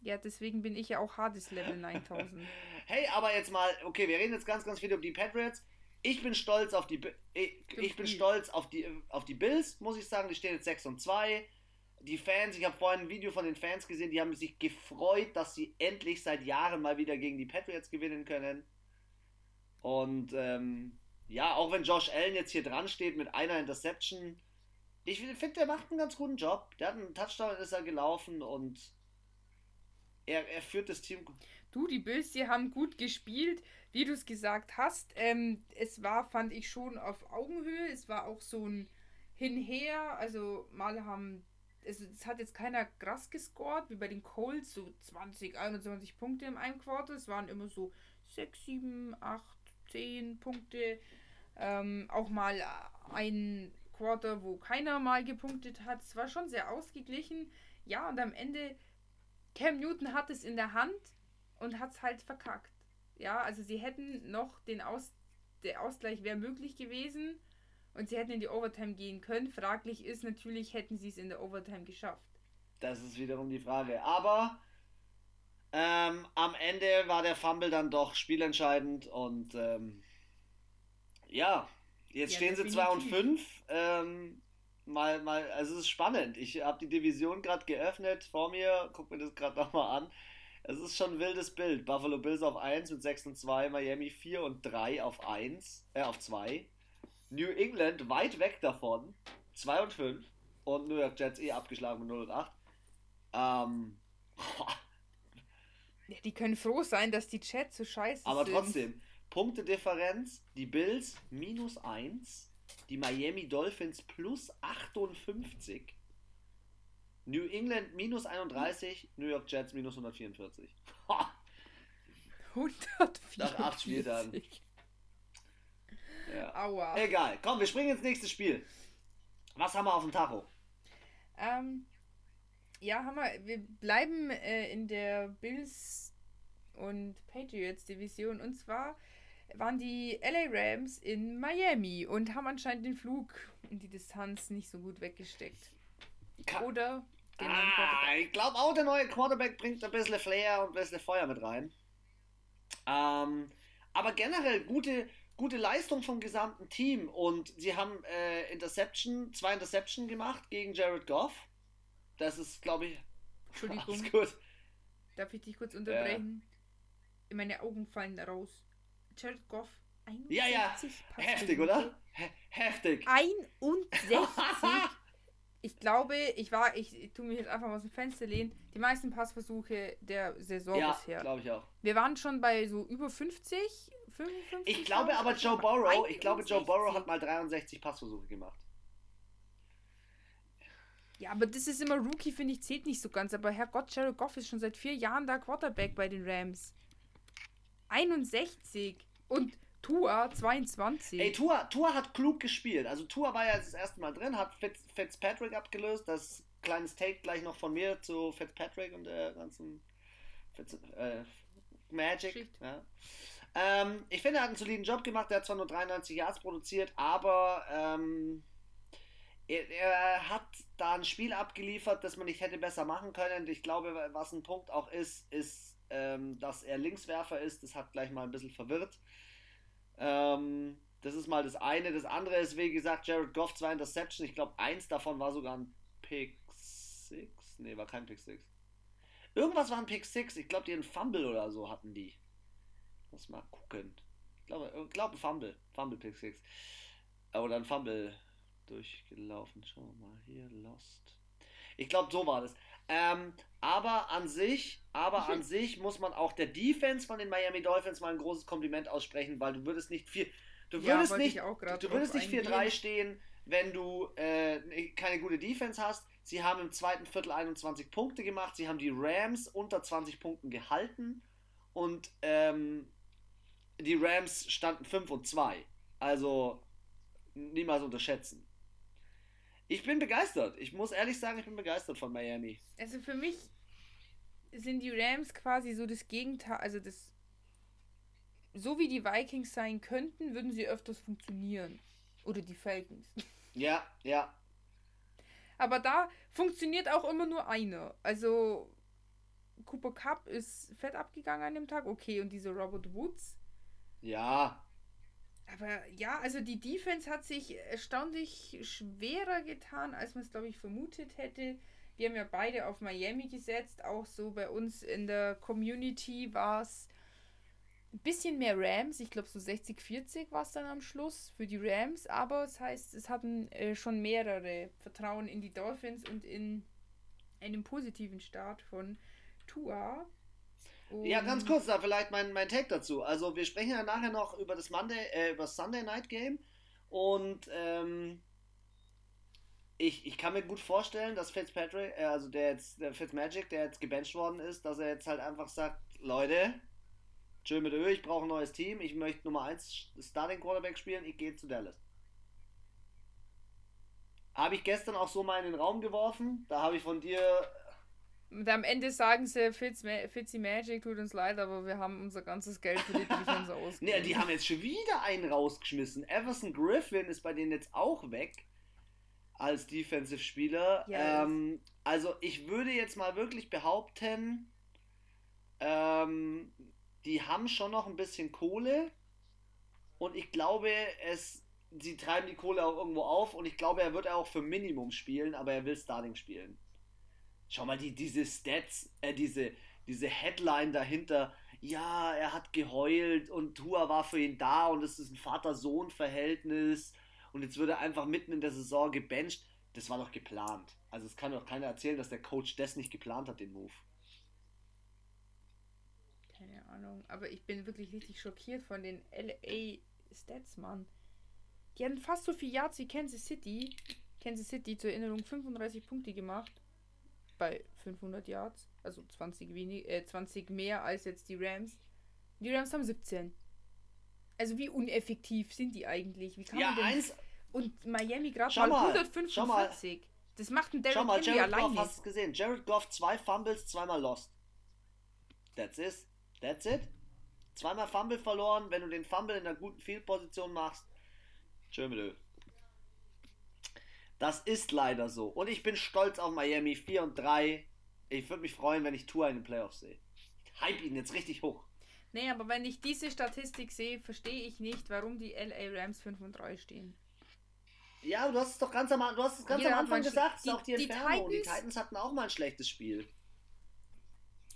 ja, deswegen bin ich ja auch hartes Level 9000. hey, aber jetzt mal, okay, wir reden jetzt ganz, ganz viel über die Patriots Ich bin stolz auf die ich, ich bin stolz auf die auf die Bills, muss ich sagen, die stehen jetzt 6 und 2. Die Fans, ich habe vorhin ein Video von den Fans gesehen, die haben sich gefreut, dass sie endlich seit Jahren mal wieder gegen die Patriots gewinnen können. Und ähm, ja, auch wenn Josh Allen jetzt hier dran steht mit einer Interception, ich finde, der macht einen ganz guten Job. Der hat einen Touchdown, ist er gelaufen und er, er führt das Team. Du, die Bills, die haben gut gespielt, wie du es gesagt hast. Ähm, es war, fand ich schon auf Augenhöhe. Es war auch so ein Hinher. Also mal haben, es, es hat jetzt keiner krass gescored, wie bei den Colts, so 20, 21 Punkte im einen Quartal. Es waren immer so 6, 7, 8, 10 Punkte. Ähm, auch mal ein Quarter, wo keiner mal gepunktet hat. Es war schon sehr ausgeglichen. Ja, und am Ende, Cam Newton hat es in der Hand und hat es halt verkackt. Ja, also sie hätten noch den Aus, der Ausgleich wäre möglich gewesen und sie hätten in die Overtime gehen können. Fraglich ist natürlich, hätten sie es in der Overtime geschafft. Das ist wiederum die Frage. Aber ähm, am Ende war der Fumble dann doch spielentscheidend und ähm, ja, jetzt ja, stehen sie 2 und 5. Ähm, mal, mal, also es ist spannend. Ich habe die Division gerade geöffnet vor mir, guck mir das gerade nochmal an. Es ist schon ein wildes Bild. Buffalo Bills auf 1 mit 6 und 2, Miami 4 und 3 auf 1, äh, auf 2. New England weit weg davon, 2 und 5. Und New York Jets eh abgeschlagen mit 0 und 8. Ähm, ja, die können froh sein, dass die Jets so scheiße aber sind. Aber trotzdem, Punktedifferenz, die Bills minus 1, die Miami Dolphins plus 58, New England minus 31, New York Jets minus 144. 144. Nach 8 Spieltagen. Ja. Aua. Egal, komm, wir springen ins nächste Spiel. Was haben wir auf dem Tacho? Ähm, ja, haben wir. Wir bleiben äh, in der Bills und Patriots Division und zwar waren die LA Rams in Miami und haben anscheinend den Flug und die Distanz nicht so gut weggesteckt. Ka Oder ah, ich glaube auch, der neue Quarterback bringt ein bisschen Flair und ein bisschen Feuer mit rein. Ähm, aber generell gute, gute Leistung vom gesamten Team und sie haben äh, Interception, zwei Interception gemacht gegen Jared Goff. Das ist, glaube ich. Entschuldigung. Gut. Darf ich dich kurz unterbrechen? Ja. Meine Augen fallen raus. Jared Goff 61 Ja, ja. Heftig, oder? He heftig. 61. ich glaube, ich war, ich, ich tue mich jetzt einfach mal aus dem Fenster lehnen, die meisten Passversuche der Saison ja, bisher. glaube ich auch. Wir waren schon bei so über 50, 55. Ich glaube aber Joe Burrow, ich glaube Joe Burrow hat mal 63 Passversuche gemacht. Ja, aber das ist immer Rookie, finde ich, zählt nicht so ganz. Aber Herrgott, Jared Goff ist schon seit vier Jahren da Quarterback bei den Rams. 61 und Tua 22. Ey, Tua, Tua hat klug gespielt. Also Tua war ja das erste Mal drin, hat Fitz, Fitzpatrick abgelöst. Das kleines Take gleich noch von mir zu Fitzpatrick und der ganzen Fitz, äh, Magic. Ja. Ähm, ich finde, er hat einen soliden Job gemacht. Er hat zwar nur 93 Yards produziert, aber ähm, er, er, hat da ein Spiel abgeliefert, das man nicht hätte besser machen können. Ich glaube, was ein Punkt auch ist, ist ähm, dass er Linkswerfer ist, das hat gleich mal ein bisschen verwirrt. Ähm, das ist mal das eine. Das andere ist, wie gesagt, Jared Goff, zwei Interceptions. Ich glaube, eins davon war sogar ein Pick 6. Ne, war kein Pick 6. Irgendwas war ein Pick 6. Ich glaube, die einen Fumble oder so hatten die. Muss mal gucken. Ich glaube, ich glaube Fumble. Fumble Pick 6. Äh, oder ein Fumble durchgelaufen. Schauen wir mal hier. Lost. Ich glaube, so war das. Ähm, aber an sich, aber an sich muss man auch der Defense von den Miami Dolphins mal ein großes Kompliment aussprechen, weil du würdest nicht viel, du würdest ja, nicht, du würdest nicht 4-3 stehen, wenn du äh, keine gute Defense hast. Sie haben im zweiten Viertel 21 Punkte gemacht, sie haben die Rams unter 20 Punkten gehalten und ähm, die Rams standen 5 und 2. Also niemals unterschätzen. Ich bin begeistert. Ich muss ehrlich sagen, ich bin begeistert von Miami. Also für mich sind die Rams quasi so das Gegenteil, also das so wie die Vikings sein könnten, würden sie öfters funktionieren. Oder die Falcons. Ja, ja. Aber da funktioniert auch immer nur einer. Also Cooper Cup ist fett abgegangen an dem Tag, okay, und diese Robert Woods. Ja. Aber ja, also die Defense hat sich erstaunlich schwerer getan, als man es, glaube ich, vermutet hätte. Wir haben ja beide auf Miami gesetzt. Auch so bei uns in der Community war es ein bisschen mehr Rams. Ich glaube, so 60-40 war es dann am Schluss für die Rams. Aber das heißt, es hatten äh, schon mehrere Vertrauen in die Dolphins und in einen positiven Start von Tua. Ja, ganz kurz da vielleicht mein, mein Take dazu. Also wir sprechen ja nachher noch über das Monday, äh, über das Sunday Night Game und ähm, ich, ich kann mir gut vorstellen, dass Fitzpatrick, äh, also der jetzt, der Fitzmagic, der jetzt gebencht worden ist, dass er jetzt halt einfach sagt, Leute, chill mit Ö, ich brauche ein neues Team, ich möchte Nummer 1 Starting Quarterback spielen, ich gehe zu Dallas. Habe ich gestern auch so mal in den Raum geworfen, da habe ich von dir und am Ende sagen sie, Fitzy Magic tut uns leid, aber wir haben unser ganzes Geld für die Defense ausgegeben. nee, die haben jetzt schon wieder einen rausgeschmissen. Everson Griffin ist bei denen jetzt auch weg als Defensive-Spieler. Ja, ähm, also ich würde jetzt mal wirklich behaupten, ähm, die haben schon noch ein bisschen Kohle und ich glaube, es, sie treiben die Kohle auch irgendwo auf und ich glaube, er wird auch für Minimum spielen, aber er will Starting spielen. Schau mal, die, diese Stats, äh, diese, diese Headline dahinter. Ja, er hat geheult und Tua war für ihn da und es ist ein Vater-Sohn-Verhältnis und jetzt wird er einfach mitten in der Saison gebencht. Das war doch geplant. Also es kann doch keiner erzählen, dass der Coach das nicht geplant hat, den Move. Keine Ahnung, aber ich bin wirklich richtig schockiert von den LA Stats, Mann. Die hatten fast so viel Yards wie Kansas City. Kansas City zur Erinnerung 35 Punkte gemacht bei 500 Yards. Also 20, wenig, äh, 20 mehr als jetzt die Rams. Die Rams haben 17. Also wie uneffektiv sind die eigentlich? Wie kann ja, man denn... Eins, und Miami gerade mal, mal 145. Mal. Das macht ein Derrick Henry Jared alleine. Goff hast du gesehen. Jared Goff zwei Fumbles, zweimal lost. That's it. That's it. Zweimal Fumble verloren. Wenn du den Fumble in einer guten Field-Position machst, tschö das ist leider so. Und ich bin stolz auf Miami 4 und 3. Ich würde mich freuen, wenn ich Tour in den Playoffs sehe. Ich hype ihn jetzt richtig hoch. Nee, aber wenn ich diese Statistik sehe, verstehe ich nicht, warum die LA Rams 5 und 3 stehen. Ja, du hast es doch ganz am, du hast es ganz am Anfang gesagt, die, auch die, die. Titans, die Titans hatten auch mal ein schlechtes Spiel.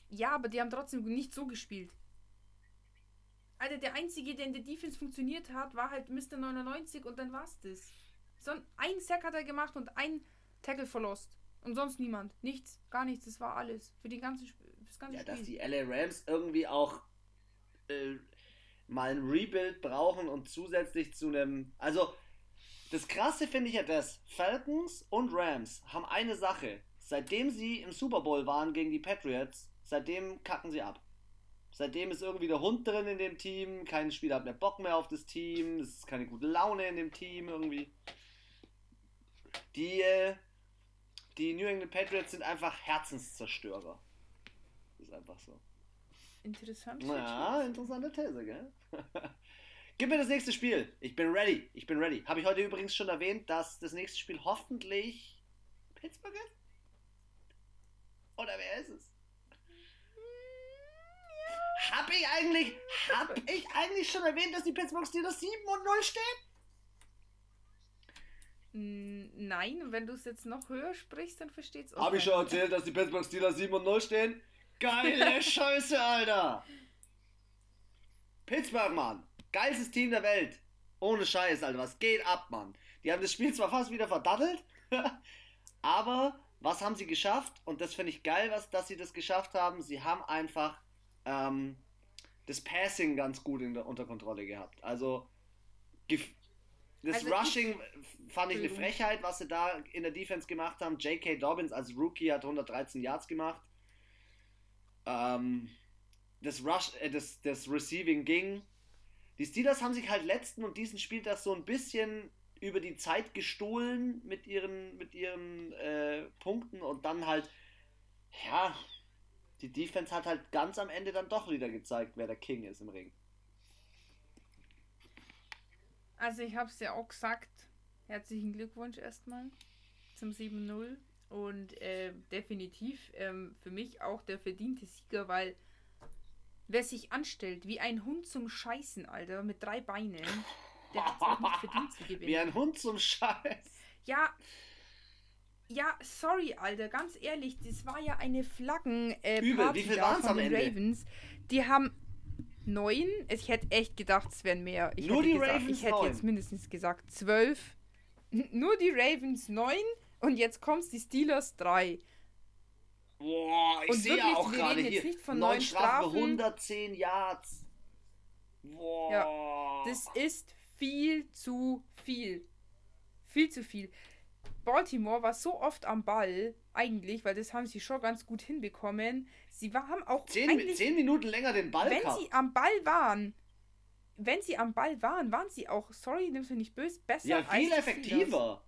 Ja, aber die haben trotzdem nicht so gespielt. Alter, der einzige, der in der Defense funktioniert hat, war halt Mr. 99 und dann war's das. So ein Sack hat er gemacht und ein Tackle verlost. Und sonst niemand. Nichts, gar nichts. Das war alles. Für die ganze, das ganze ja, Spiel. dass die LA Rams irgendwie auch äh, mal ein Rebuild brauchen und zusätzlich zu einem. Also, das Krasse finde ich ja das. Falcons und Rams haben eine Sache. Seitdem sie im Super Bowl waren gegen die Patriots, seitdem kacken sie ab. Seitdem ist irgendwie der Hund drin in dem Team, kein Spieler hat mehr Bock mehr auf das Team, es ist keine gute Laune in dem Team irgendwie. Die, äh, die New England Patriots sind einfach Herzenszerstörer. Ist einfach so. Interessant. Ja, interessante These, gell? Gib mir das nächste Spiel. Ich bin ready. Ich bin ready. Habe ich heute übrigens schon erwähnt, dass das nächste Spiel hoffentlich Pittsburgh ist? Oder wer ist es? Hab ich eigentlich, hab ich eigentlich schon erwähnt, dass die Pittsburgh Steelers 7 und 0 stehen? Nein, wenn du es jetzt noch höher sprichst, dann versteht es auch. Habe ich schon erzählt, dass die Pittsburgh Steelers 7 und 0 stehen? Geile Scheiße, Alter! Pittsburgh, Mann! Geilstes Team der Welt! Ohne Scheiß, Alter, was geht ab, Mann? Die haben das Spiel zwar fast wieder verdattelt, aber was haben sie geschafft? Und das finde ich geil, was, dass sie das geschafft haben. Sie haben einfach ähm, das Passing ganz gut der, unter Kontrolle gehabt. Also das also Rushing ich, fand ich eine Frechheit, was sie da in der Defense gemacht haben. J.K. Dobbins als Rookie hat 113 Yards gemacht. Ähm, das, Rush, äh, das, das Receiving ging. Die Steelers haben sich halt letzten und diesen Spiel das so ein bisschen über die Zeit gestohlen mit ihren, mit ihren äh, Punkten und dann halt, ja, die Defense hat halt ganz am Ende dann doch wieder gezeigt, wer der King ist im Ring. Also ich habe es ja auch gesagt. Herzlichen Glückwunsch erstmal zum 7-0. Und äh, definitiv ähm, für mich auch der verdiente Sieger, weil wer sich anstellt wie ein Hund zum Scheißen, Alter, mit drei Beinen, der hat es auch nicht verdient zu gewinnen. Wie ein Hund zum Scheiß. Ja, ja, sorry, Alter, ganz ehrlich, das war ja eine Flaggen äh, Übel, Party wie viel am Ende? Ravens. Die haben neun. Ich hätte echt gedacht, es wären mehr. Ich Nur hätte die gesagt, Ravens Ich hätte jetzt mindestens gesagt zwölf. Nur die Ravens neun und jetzt kommt's die Steelers drei. Boah, ich Und sehe ja wirklich, auch wir gerade reden jetzt hier. nicht von neun Strafen, Strafen. 110 Yards. Boah. Das ist viel zu viel. Viel zu viel. Baltimore war so oft am Ball, eigentlich, weil das haben sie schon ganz gut hinbekommen. Sie haben auch zehn, eigentlich, zehn Minuten länger den Ball wenn gehabt. sie am Ball waren, wenn sie am Ball waren, waren sie auch, sorry, nimmst du nicht böse, besser Ja, als viel die Steelers. effektiver.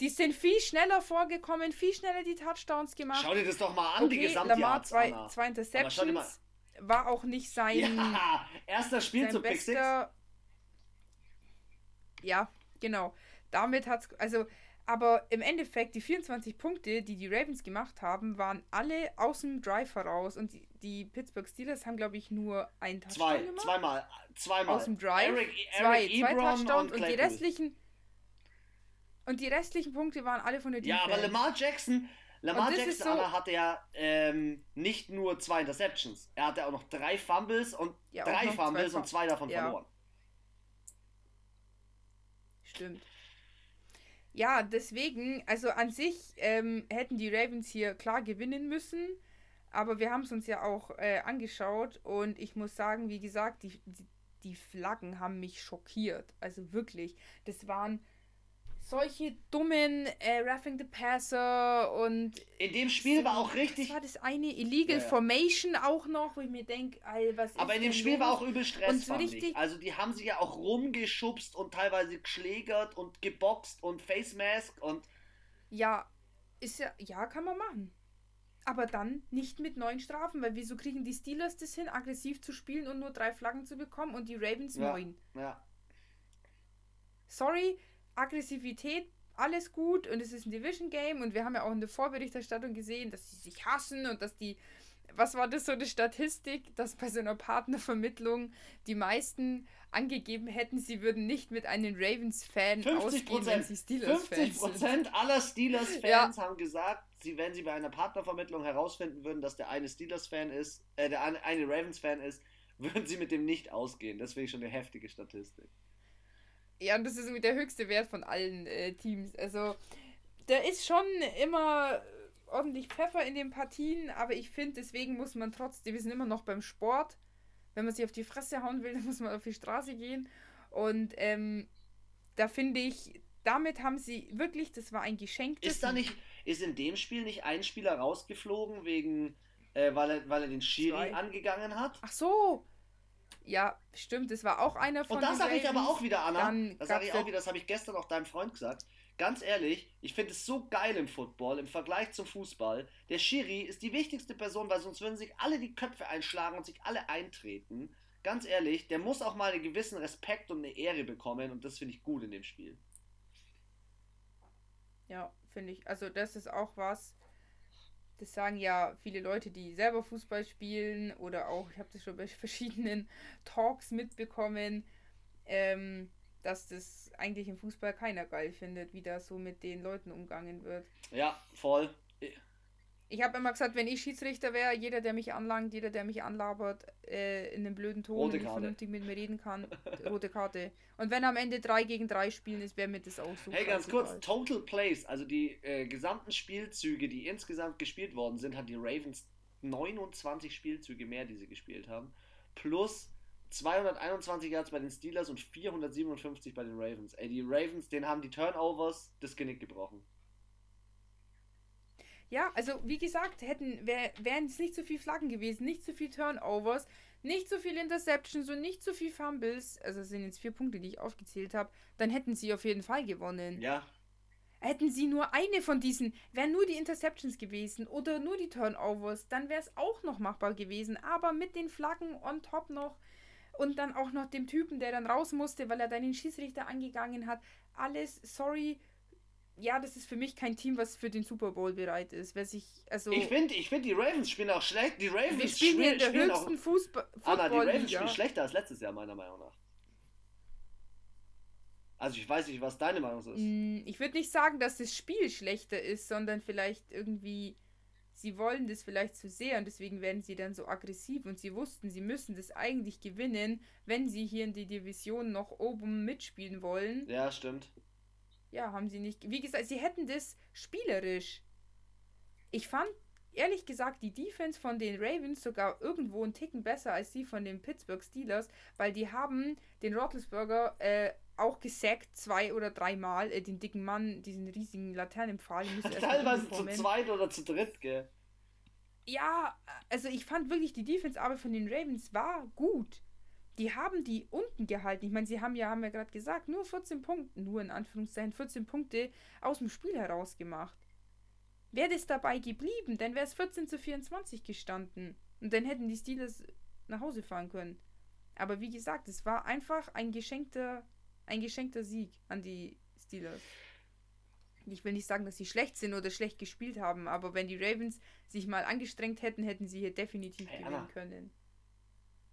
Die sind viel schneller vorgekommen, viel schneller die Touchdowns gemacht. Schau dir das doch mal an, die okay, Gesamtyards, Lamar zwei, Anna. zwei Interceptions, war auch nicht sein, Ja, erster Pick Six. bester. Ja, genau. Damit hat's, also, aber im Endeffekt, die 24 Punkte, die die Ravens gemacht haben, waren alle aus dem Drive heraus und die, die Pittsburgh Steelers haben, glaube ich, nur einen Touchdown Zwei, gemacht. zweimal, zweimal. aus dem Drive. Eric, zwei, Eric zwei Ebron Touchdowns und, die Claypool. restlichen und die restlichen Punkte waren alle von der Ja, Defense. aber Lamar Jackson, Lamar Und Jackson so- hatte ja ähm, nicht nur zwei Interceptions. Er hatte auch noch drei Fumbles und Ja, drei zwei Fumbles Fum- und zwei davon Ja. verloren. Stimmt. Ja, deswegen, also an sich ähm, hätten die Ravens hier klar gewinnen müssen, aber wir haben es uns ja auch äh, angeschaut und ich muss sagen, wie gesagt, die, die, die Flaggen haben mich schockiert. Also wirklich, das waren solche dummen äh, Roughing the Passer und In dem Spiel war auch richtig, war das eine Illegal Ja, ja. Formation auch noch, wo ich mir denke, was ist aber in dem Spiel war los? auch übel Stress, Und so richtig- Also die haben sich ja auch rumgeschubst und teilweise geschlägert und geboxt und Face Mask und Ja, ist ja, ja, kann man machen. Aber dann nicht mit neun Strafen, weil wieso kriegen die Steelers das hin, aggressiv zu spielen und nur drei Flaggen zu bekommen und die Ravens Ja. neun? ja. Sorry, Aggressivität, alles gut und es ist ein Division Game und wir haben ja auch in der Vorberichterstattung gesehen, dass sie sich hassen und dass die, was war das so eine Statistik, dass bei so einer Partnervermittlung die meisten angegeben hätten, sie würden nicht mit einem Ravens-Fan 50 ausgehen, wenn sie Steelers-Fans 50 sind. Prozent aller Steelers-Fans Ja. haben gesagt, sie, wenn sie bei einer Partnervermittlung herausfinden würden, dass der eine Steelers-Fan ist, äh, der eine, Ravens-Fan ist, würden sie mit dem nicht ausgehen. Das finde ich schon eine heftige Statistik. Ja, und das ist mit der höchste Wert von allen äh, Teams. Also, da ist schon immer ordentlich Pfeffer in den Partien, aber ich finde, deswegen muss man trotzdem, wir sind immer noch beim Sport. Wenn man sich auf die Fresse hauen will, dann muss man auf die Straße gehen. Und ähm, da finde ich, damit haben sie wirklich, das war ein Geschenk. Ist da nicht, ist in dem Spiel nicht ein Spieler rausgeflogen, wegen, äh, weil, er, weil er den Schiri Zwei. angegangen hat? Ach so. Ja, stimmt, das war auch einer von Und da den sage ich aber auch wieder, Anna, Dann das sage ich auch wieder, das habe ich gestern auch deinem Freund gesagt. Ganz ehrlich, ich finde es so geil im Football, im Vergleich zum Fußball. Der Schiri ist die wichtigste Person, weil sonst würden sich alle die Köpfe einschlagen und sich alle eintreten. Ganz ehrlich, der muss auch mal einen gewissen Respekt und eine Ehre bekommen und das finde ich gut in dem Spiel. Ja, finde ich. Also das ist auch was, das sagen ja viele Leute, die selber Fußball spielen oder auch, ich habe das schon bei verschiedenen Talks mitbekommen, ähm, dass das eigentlich im Fußball keiner geil findet, wie da so mit den Leuten umgangen wird. Ja, voll. Ich habe immer gesagt, wenn ich Schiedsrichter wäre, jeder, der mich anlangt, jeder, der mich anlabert, äh, in einem blöden Ton Rote vernünftig mit mir reden kann, rote Karte. Und wenn am Ende 3 gegen 3 spielen ist, wäre mir das auch so Hey, ganz kurz, scheißegal. Total Plays, also die äh, gesamten Spielzüge, die insgesamt gespielt worden sind, hat die Ravens 29 Spielzüge mehr, die sie gespielt haben, plus 221 Yards bei den Steelers und 457 bei den Ravens. Ey, die Ravens, denen haben die Turnovers das Genick gebrochen. Ja, also wie gesagt, hätten wär, wären es nicht so viel Flaggen gewesen, nicht so viel Turnovers, nicht so viel Interceptions und nicht so viel Fumbles, also es sind jetzt vier Punkte, die ich aufgezählt habe, dann hätten sie auf jeden Fall gewonnen. Ja, Hätten sie nur eine von diesen, wären nur die Interceptions gewesen oder nur die Turnovers, dann wäre es auch noch machbar gewesen. Aber mit den Flaggen on top noch und dann auch noch dem Typen, der dann raus musste, weil er dann den Schießrichter angegangen hat. Alles, sorry. Ja, das ist für mich kein Team, was für den Super Bowl bereit ist. Wer sich, also, ich finde, ich find, die Ravens spielen auch schlecht. Die Ravens wir spielen hier in der spielen höchsten auch, Fußball Anna, die Ravens spielen schlechter als letztes Jahr, meiner Meinung nach. Also ich weiß nicht, was deine Meinung ist. Mm, ich würde nicht sagen, dass das Spiel schlechter ist, sondern vielleicht irgendwie, sie wollen das vielleicht zu sehr und deswegen werden sie dann so aggressiv und sie wussten, sie müssen das eigentlich gewinnen, wenn sie hier in die Division noch oben mitspielen wollen. Ja, stimmt. Ja, haben sie nicht. Wie gesagt, sie hätten das spielerisch. Ich fand ehrlich gesagt die Defense von den Ravens sogar irgendwo einen Ticken besser als die von den Pittsburgh Steelers, weil die haben den Roethlisberger äh, auch gesackt zwei oder dreimal, äh, den dicken Mann, diesen riesigen Laternenpfahl. Teilweise zu zweit oder zu dritt, gell? Ja, also ich fand wirklich die Defense-Arbeit von den Ravens war gut. Die haben die unten gehalten. Ich meine, sie haben ja, haben ja gerade gesagt, nur 14 Punkte, nur in Anführungszeichen 14 Punkte aus dem Spiel heraus gemacht. Wäre das dabei geblieben, dann wäre es 14 zu 24 gestanden. Und dann hätten die Steelers nach Hause fahren können. Aber wie gesagt, es war einfach ein geschenkter, ein geschenkter Sieg an die Steelers. Ich will nicht sagen, dass sie schlecht sind oder schlecht gespielt haben, aber wenn die Ravens sich mal angestrengt hätten, hätten sie hier definitiv hey, gewinnen Anna, können.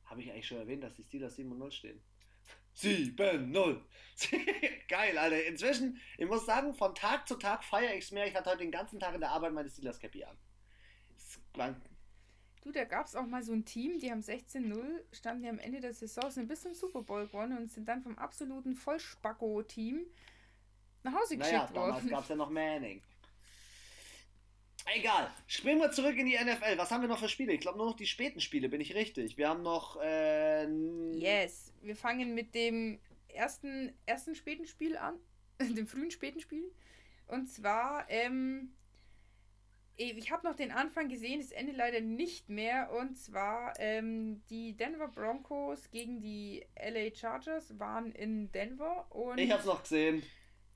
Habe ich eigentlich schon erwähnt, dass die Steelers 7-0 stehen? 7-0. Geil, Alter. Inzwischen, ich muss sagen, von Tag zu Tag feiere ich es mehr. Ich hatte heute den ganzen Tag in der Arbeit meine Steelers Cappy an. Du, da gab es auch mal so ein Team, die haben 16-0, standen die am Ende der Saison, sind bis zum Super Bowl gewonnen und sind dann vom absoluten Vollspacko-Team nach Hause geschickt naja, worden. damals gab es ja noch Manning. Egal. Springen wir zurück in die NFL. Was haben wir noch für Spiele? Ich glaube nur noch die späten Spiele, bin ich richtig. Wir haben noch. Äh, yes. Wir fangen mit dem ersten, ersten späten Spiel an. dem frühen späten Spiel. Und zwar, ähm, ich habe noch den Anfang gesehen, das Ende leider nicht mehr. Und zwar, ähm, die Denver Broncos gegen die LA Chargers waren in Denver. Und ich habe es noch gesehen.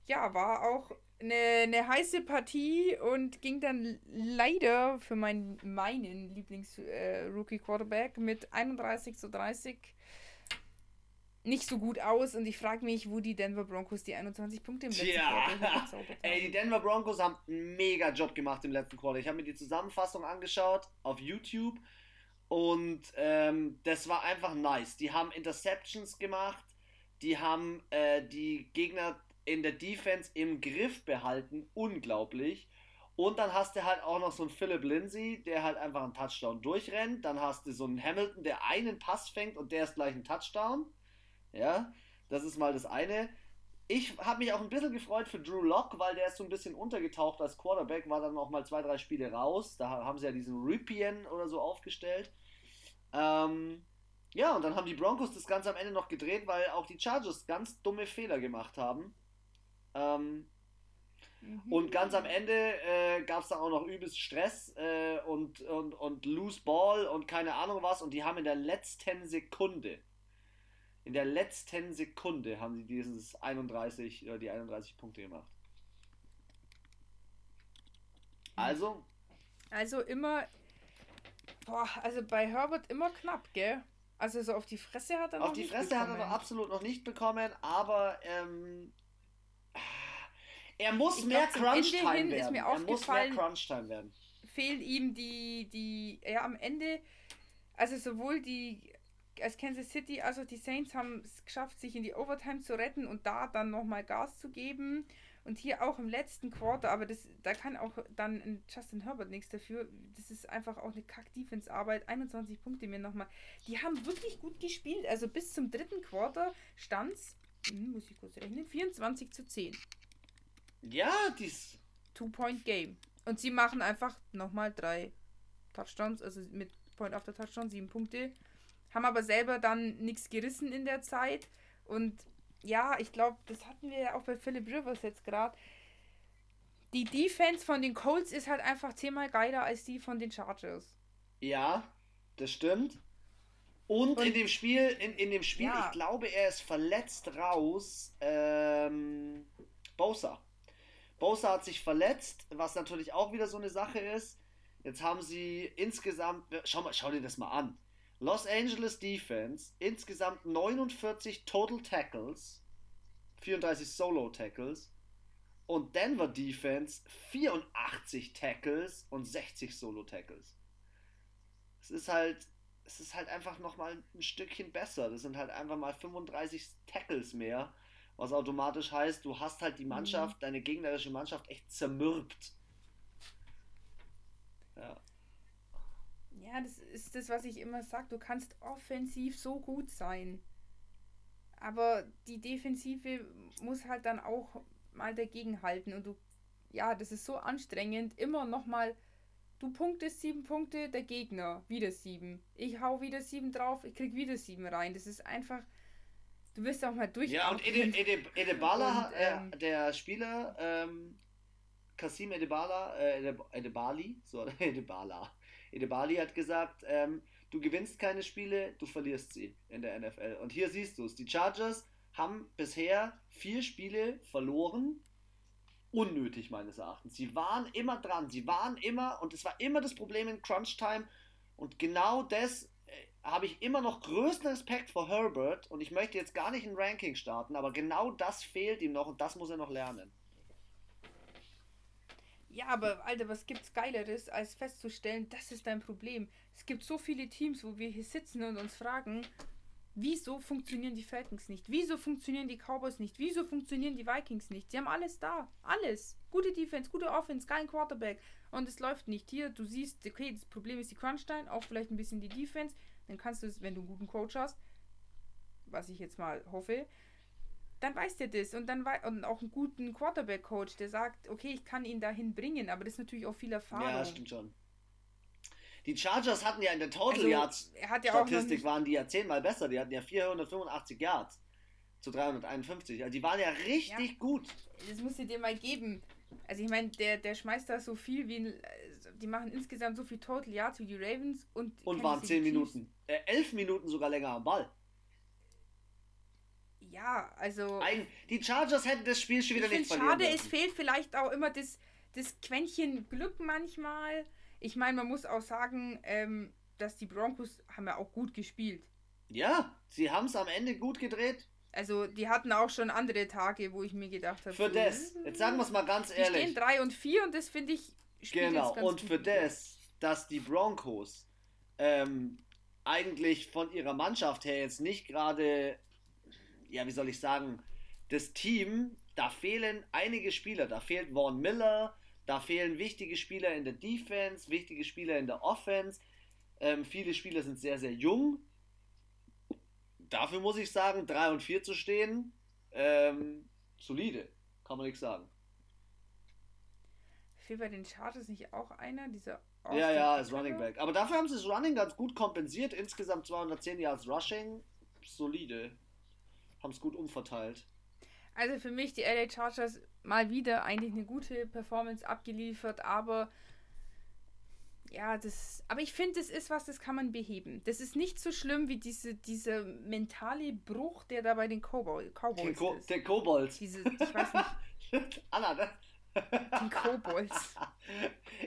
Ja, war auch eine, eine heiße Partie und ging dann leider für meinen, meinen Lieblings-Rookie-Quarterback äh, mit 31 zu 30 nicht so gut aus und ich frage mich, wo die Denver Broncos die 21 Punkte im letzten ja. Quarter haben. Ey, die Denver Broncos haben einen mega Job gemacht im letzten Quarter. Ich habe mir die Zusammenfassung angeschaut auf YouTube und ähm, das war einfach nice. Die haben Interceptions gemacht, die haben äh, die Gegner in der Defense im Griff behalten. Unglaublich. Und dann hast du halt auch noch so einen Philip Lindsay, der halt einfach einen Touchdown durchrennt. Dann hast du so einen Hamilton, der einen Pass fängt und der ist gleich ein Touchdown. Ja, das ist mal das eine. Ich habe mich auch ein bisschen gefreut für Drew Locke, weil der ist so ein bisschen untergetaucht als Quarterback, war dann auch mal zwei, drei Spiele raus. Da haben sie ja diesen Ripien oder so aufgestellt. Ähm, ja, und dann haben die Broncos das Ganze am Ende noch gedreht, weil auch die Chargers ganz dumme Fehler gemacht haben. Ähm, mhm. Und ganz am Ende äh, gab es dann auch noch übelst Stress äh, und, und, und Loose Ball und keine Ahnung was. Und die haben in der letzten Sekunde, in der letzten Sekunde haben sie dieses 31 oder die 31 Punkte gemacht. Also. Also immer. Boah, also bei Herbert immer knapp, gell? Also so auf die Fresse hat er auf noch nicht bekommen. Auf die Fresse hat er noch absolut noch nicht bekommen, aber ähm, er muss ich mehr Crunch-Time werden. er muss mehr Crunch-Time werden. Fehlt ihm die, die, ja, am Ende, also sowohl die, als Kansas City, also die Saints haben es geschafft, sich in die Overtime zu retten und da dann nochmal Gas zu geben. Und hier auch im letzten Quarter, aber das, da kann auch dann Justin Herbert nichts dafür. Das ist einfach auch eine Kack-Defense-Arbeit. 21 Punkte mir nochmal. Die haben wirklich gut gespielt. Also bis zum dritten Quarter stand es, hm, muss ich kurz rechnen, 24 zu 10. Ja, dies. Two-Point-Game. Und sie machen einfach nochmal drei Touchdowns, also mit Point after Touchdown, sieben Punkte. Haben aber selber dann nichts gerissen in der Zeit. Und ja, ich glaube, das hatten wir ja auch bei Philip Rivers jetzt gerade. Die Defense von den Colts ist halt einfach zehnmal geiler als die von den Chargers. Ja, das stimmt. Und, Und in dem Spiel, in, in dem Spiel, ja. ich glaube, er ist verletzt raus. Ähm, Bosa. Bosa hat sich verletzt, was natürlich auch wieder so eine Sache ist. Jetzt haben sie insgesamt, schau, mal, schau dir das mal an. Los Angeles Defense, insgesamt 49 Total Tackles, 34 Solo Tackles. Und Denver Defense 84 Tackles und 60 Solo Tackles. Es ist halt, es ist halt einfach nochmal ein Stückchen besser. Das sind halt einfach mal 35 Tackles mehr was automatisch heißt, du hast halt die Mannschaft, mhm. deine gegnerische Mannschaft echt zermürbt. Ja. Ja, das ist das, was ich immer sage. Du kannst offensiv so gut sein. Aber die Defensive muss halt dann auch mal dagegen halten. Und du, ja, das ist so anstrengend. Immer nochmal, du punktest sieben Punkte, der Gegner wieder sieben. Ich hau wieder sieben drauf, ich krieg wieder sieben rein. Das ist einfach, du wirst auch mal durch. Ja, und Ede, Ede, Edebala, ähm, äh, der Spieler, ähm, Kasim Edebala, äh, Ede, Edebali, so, Edebala. Edebali hat gesagt, ähm, du gewinnst keine Spiele, du verlierst sie in der NFL. Und hier siehst du es. Die Chargers haben bisher vier Spiele verloren. Unnötig meines Erachtens. Sie waren immer dran. Sie waren immer, und es war immer das Problem in Crunch Time. Und genau das äh, habe ich immer noch größten Respekt vor Herbert. Und ich möchte jetzt gar nicht ein Ranking starten, aber genau das fehlt ihm noch und das muss er noch lernen. Ja, aber Alter, was gibt's Geileres, als festzustellen, das ist dein Problem. Es gibt so viele Teams, wo wir hier sitzen und uns fragen, wieso funktionieren die Falcons nicht? Wieso funktionieren die Cowboys nicht? Wieso funktionieren die Vikings nicht? Sie haben alles da. Alles. Gute Defense, gute Offense, geilen Quarterback. Und es läuft nicht. Hier, du siehst, okay, das Problem ist die Crunch-Time, auch vielleicht ein bisschen die Defense. Dann kannst du es, wenn du einen guten Coach hast, was ich jetzt mal hoffe, dann weiß der das und dann und auch einen guten Quarterback-Coach, der sagt, okay, ich kann ihn dahin bringen, aber das ist natürlich auch viel Erfahrung. Ja, stimmt schon. Die Chargers hatten ja in der Total also, Yards ja Statistik waren die ja zehnmal besser. Die hatten ja 485 Yards zu 351. Also die waren ja richtig ja, gut. Das musst du dir mal geben. Also ich meine, der, der schmeißt da so viel wie ein, die machen insgesamt so viel Total Yards wie die Ravens und und waren 10 Minuten, äh, 11 Minuten sogar länger am Ball. Ja, also. Ein, die Chargers hätten das Spiel schon wieder nicht verlieren. Schade, es fehlt vielleicht auch immer das, das Quäntchen Glück manchmal. Ich meine, man muss auch sagen, ähm, dass die Broncos haben ja auch gut gespielt. Ja, sie haben es am Ende gut gedreht. Also, die hatten auch schon andere Tage, wo ich mir gedacht habe. Für das, jetzt sagen wir es mal ganz ehrlich. Die stehen 3 und 4 und das finde ich. Genau, und für das, dass die Broncos ähm, eigentlich von ihrer Mannschaft her jetzt nicht gerade ja, wie soll ich sagen, das Team, da fehlen einige Spieler. Da fehlt Vaughn Miller, da fehlen wichtige Spieler in der Defense, wichtige Spieler in der Offense. Ähm, viele Spieler sind sehr, sehr jung. Dafür muss ich sagen, 3 und 4 zu stehen, ähm, solide, kann man nichts sagen. Fehlt bei den Chargers nicht auch einer, dieser Austin Ja, ja, als Running Back. Aber dafür haben sie das Running ganz gut kompensiert. Insgesamt 210 Yards Rushing. Solide haben es gut umverteilt. Also für mich die LA Chargers mal wieder eigentlich eine gute Performance abgeliefert, aber ja, das. Aber ich finde, das ist was, das kann man beheben. Das ist nicht so schlimm wie diese, dieser mentale Bruch, der da bei den Cowboy, Cowboys Ko ist. Der Kobolds. Diese, ich weiß nicht. Anna, ne? Den Kobolds.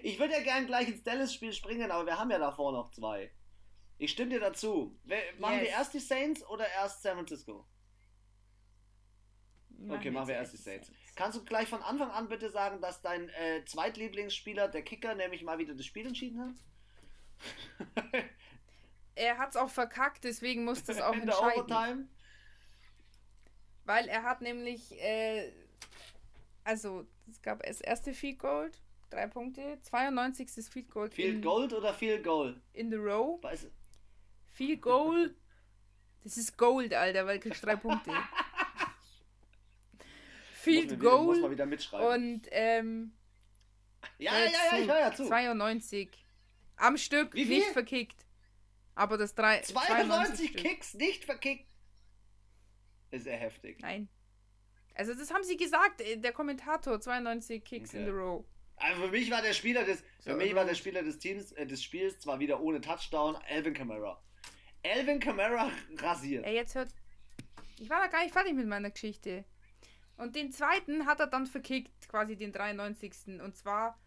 Ich würde ja gern gleich ins Dallas-Spiel springen, aber wir haben ja davor noch zwei. Ich stimme dir dazu. Machen yes. wir erst die Saints oder erst San Francisco? Okay, machen wir erst die Saints. Kannst du gleich von Anfang an bitte sagen, dass dein äh, Zweitlieblingsspieler, der Kicker, nämlich mal wieder das Spiel entschieden hat? er hat es auch verkackt, deswegen muss das auch In entscheiden. Der Overtime? Weil er hat nämlich, äh, also es gab das erste Field Gold, drei Punkte, 92. Field Gold. Field Gold oder Field Goal? In the row. Weiß Field Goal. Das ist Gold, Alter, weil du kriegst drei Punkte. Field Goal. Wieder mitschreiben. Und, ähm. Ja, ja, ja, ich höre ja zu. 92. Am Stück, Wie viel? nicht verkickt. Aber das 3. 92 Kicks nicht verkickt. Ist sehr heftig. Nein. Also, das haben sie gesagt, äh, der Kommentator. 92 Kicks okay. in the row. Also für mich war der Spieler des, so, für mich war der Spieler des Teams, äh, des Spiels zwar wieder ohne Touchdown, Alvin Kamara. Alvin Kamara rasiert. Ey, jetzt hört. Ich war da gar nicht fertig mit meiner Geschichte. Und den zweiten hat er dann verkickt, quasi den 93. Und zwar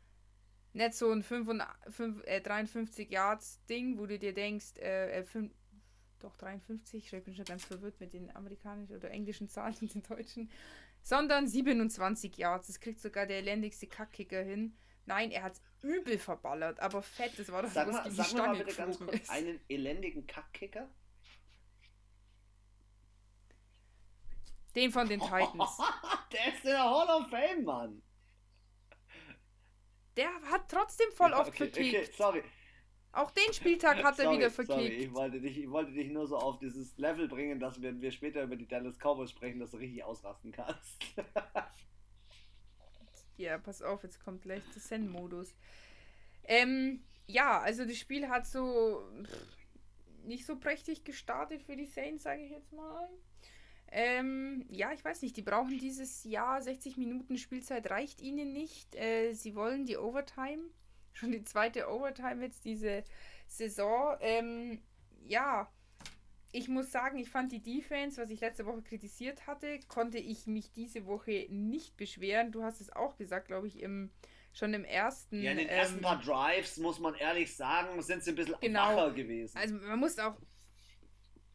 nicht so ein 55, äh, 53 Yards Ding, wo du dir denkst, äh, äh, 5, doch 53, ich bin schon ganz verwirrt mit den amerikanischen oder englischen Zahlen und den deutschen, sondern 27 Yards. Das kriegt sogar der elendigste Kackkicker hin. Nein, er hat übel verballert, aber fett, das war doch sag mal, sag mal bitte ganz kurz ist. einen elendigen Kackkicker. Den von den Titans. der ist in der Hall of Fame, Mann. Der hat trotzdem voll oft okay, verkickt. okay, sorry. Auch den Spieltag hat er sorry, wieder Sorry, verkickt. ich wollte, dich, ich wollte dich nur so auf dieses Level bringen, dass wenn wir später über die Dallas Cowboys sprechen, dass du richtig ausrasten kannst. Ja, pass auf, jetzt kommt gleich der Zen-Modus. Ähm, ja, also das Spiel hat so pff, nicht so prächtig gestartet für die Saints, sage ich jetzt mal. Ähm, ja, ich weiß nicht, die brauchen dieses Jahr 60 Minuten Spielzeit, reicht ihnen nicht. Äh, sie wollen die Overtime, schon die zweite Overtime jetzt diese Saison. Ähm, ja, ich muss sagen, ich fand die Defense, was ich letzte Woche kritisiert hatte, konnte ich mich diese Woche nicht beschweren. Du hast es auch gesagt, glaube ich, im, schon im ersten. ja, in den ersten ähm, paar Drives, muss man ehrlich sagen, sind sie ein bisschen Genau. wacher gewesen. Also man muss auch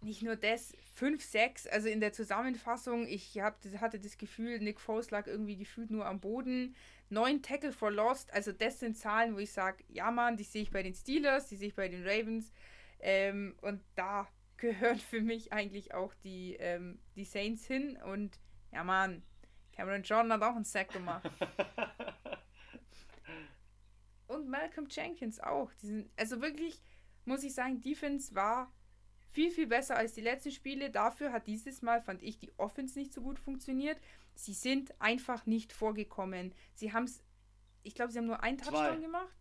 nicht nur das, 5, 6, also in der Zusammenfassung, ich hab, hatte das Gefühl, Nick Foles lag irgendwie gefühlt nur am Boden. 9 Tackle for Lost, also das sind Zahlen, wo ich sage, ja Mann, die sehe ich bei den Steelers, die sehe ich bei den Ravens. Ähm, und da gehören für mich eigentlich auch die, ähm, die Saints hin. Und ja Mann, Cameron Jordan hat auch einen Sack gemacht. Und Malcolm Jenkins auch. Die sind, also wirklich, muss ich sagen, Defense war viel, viel besser als die letzten Spiele. Dafür hat dieses Mal, fand ich, die Offense nicht so gut funktioniert. Sie sind einfach nicht vorgekommen. Sie haben es, ich glaube, sie haben nur einen Zwei. Touchdown gemacht.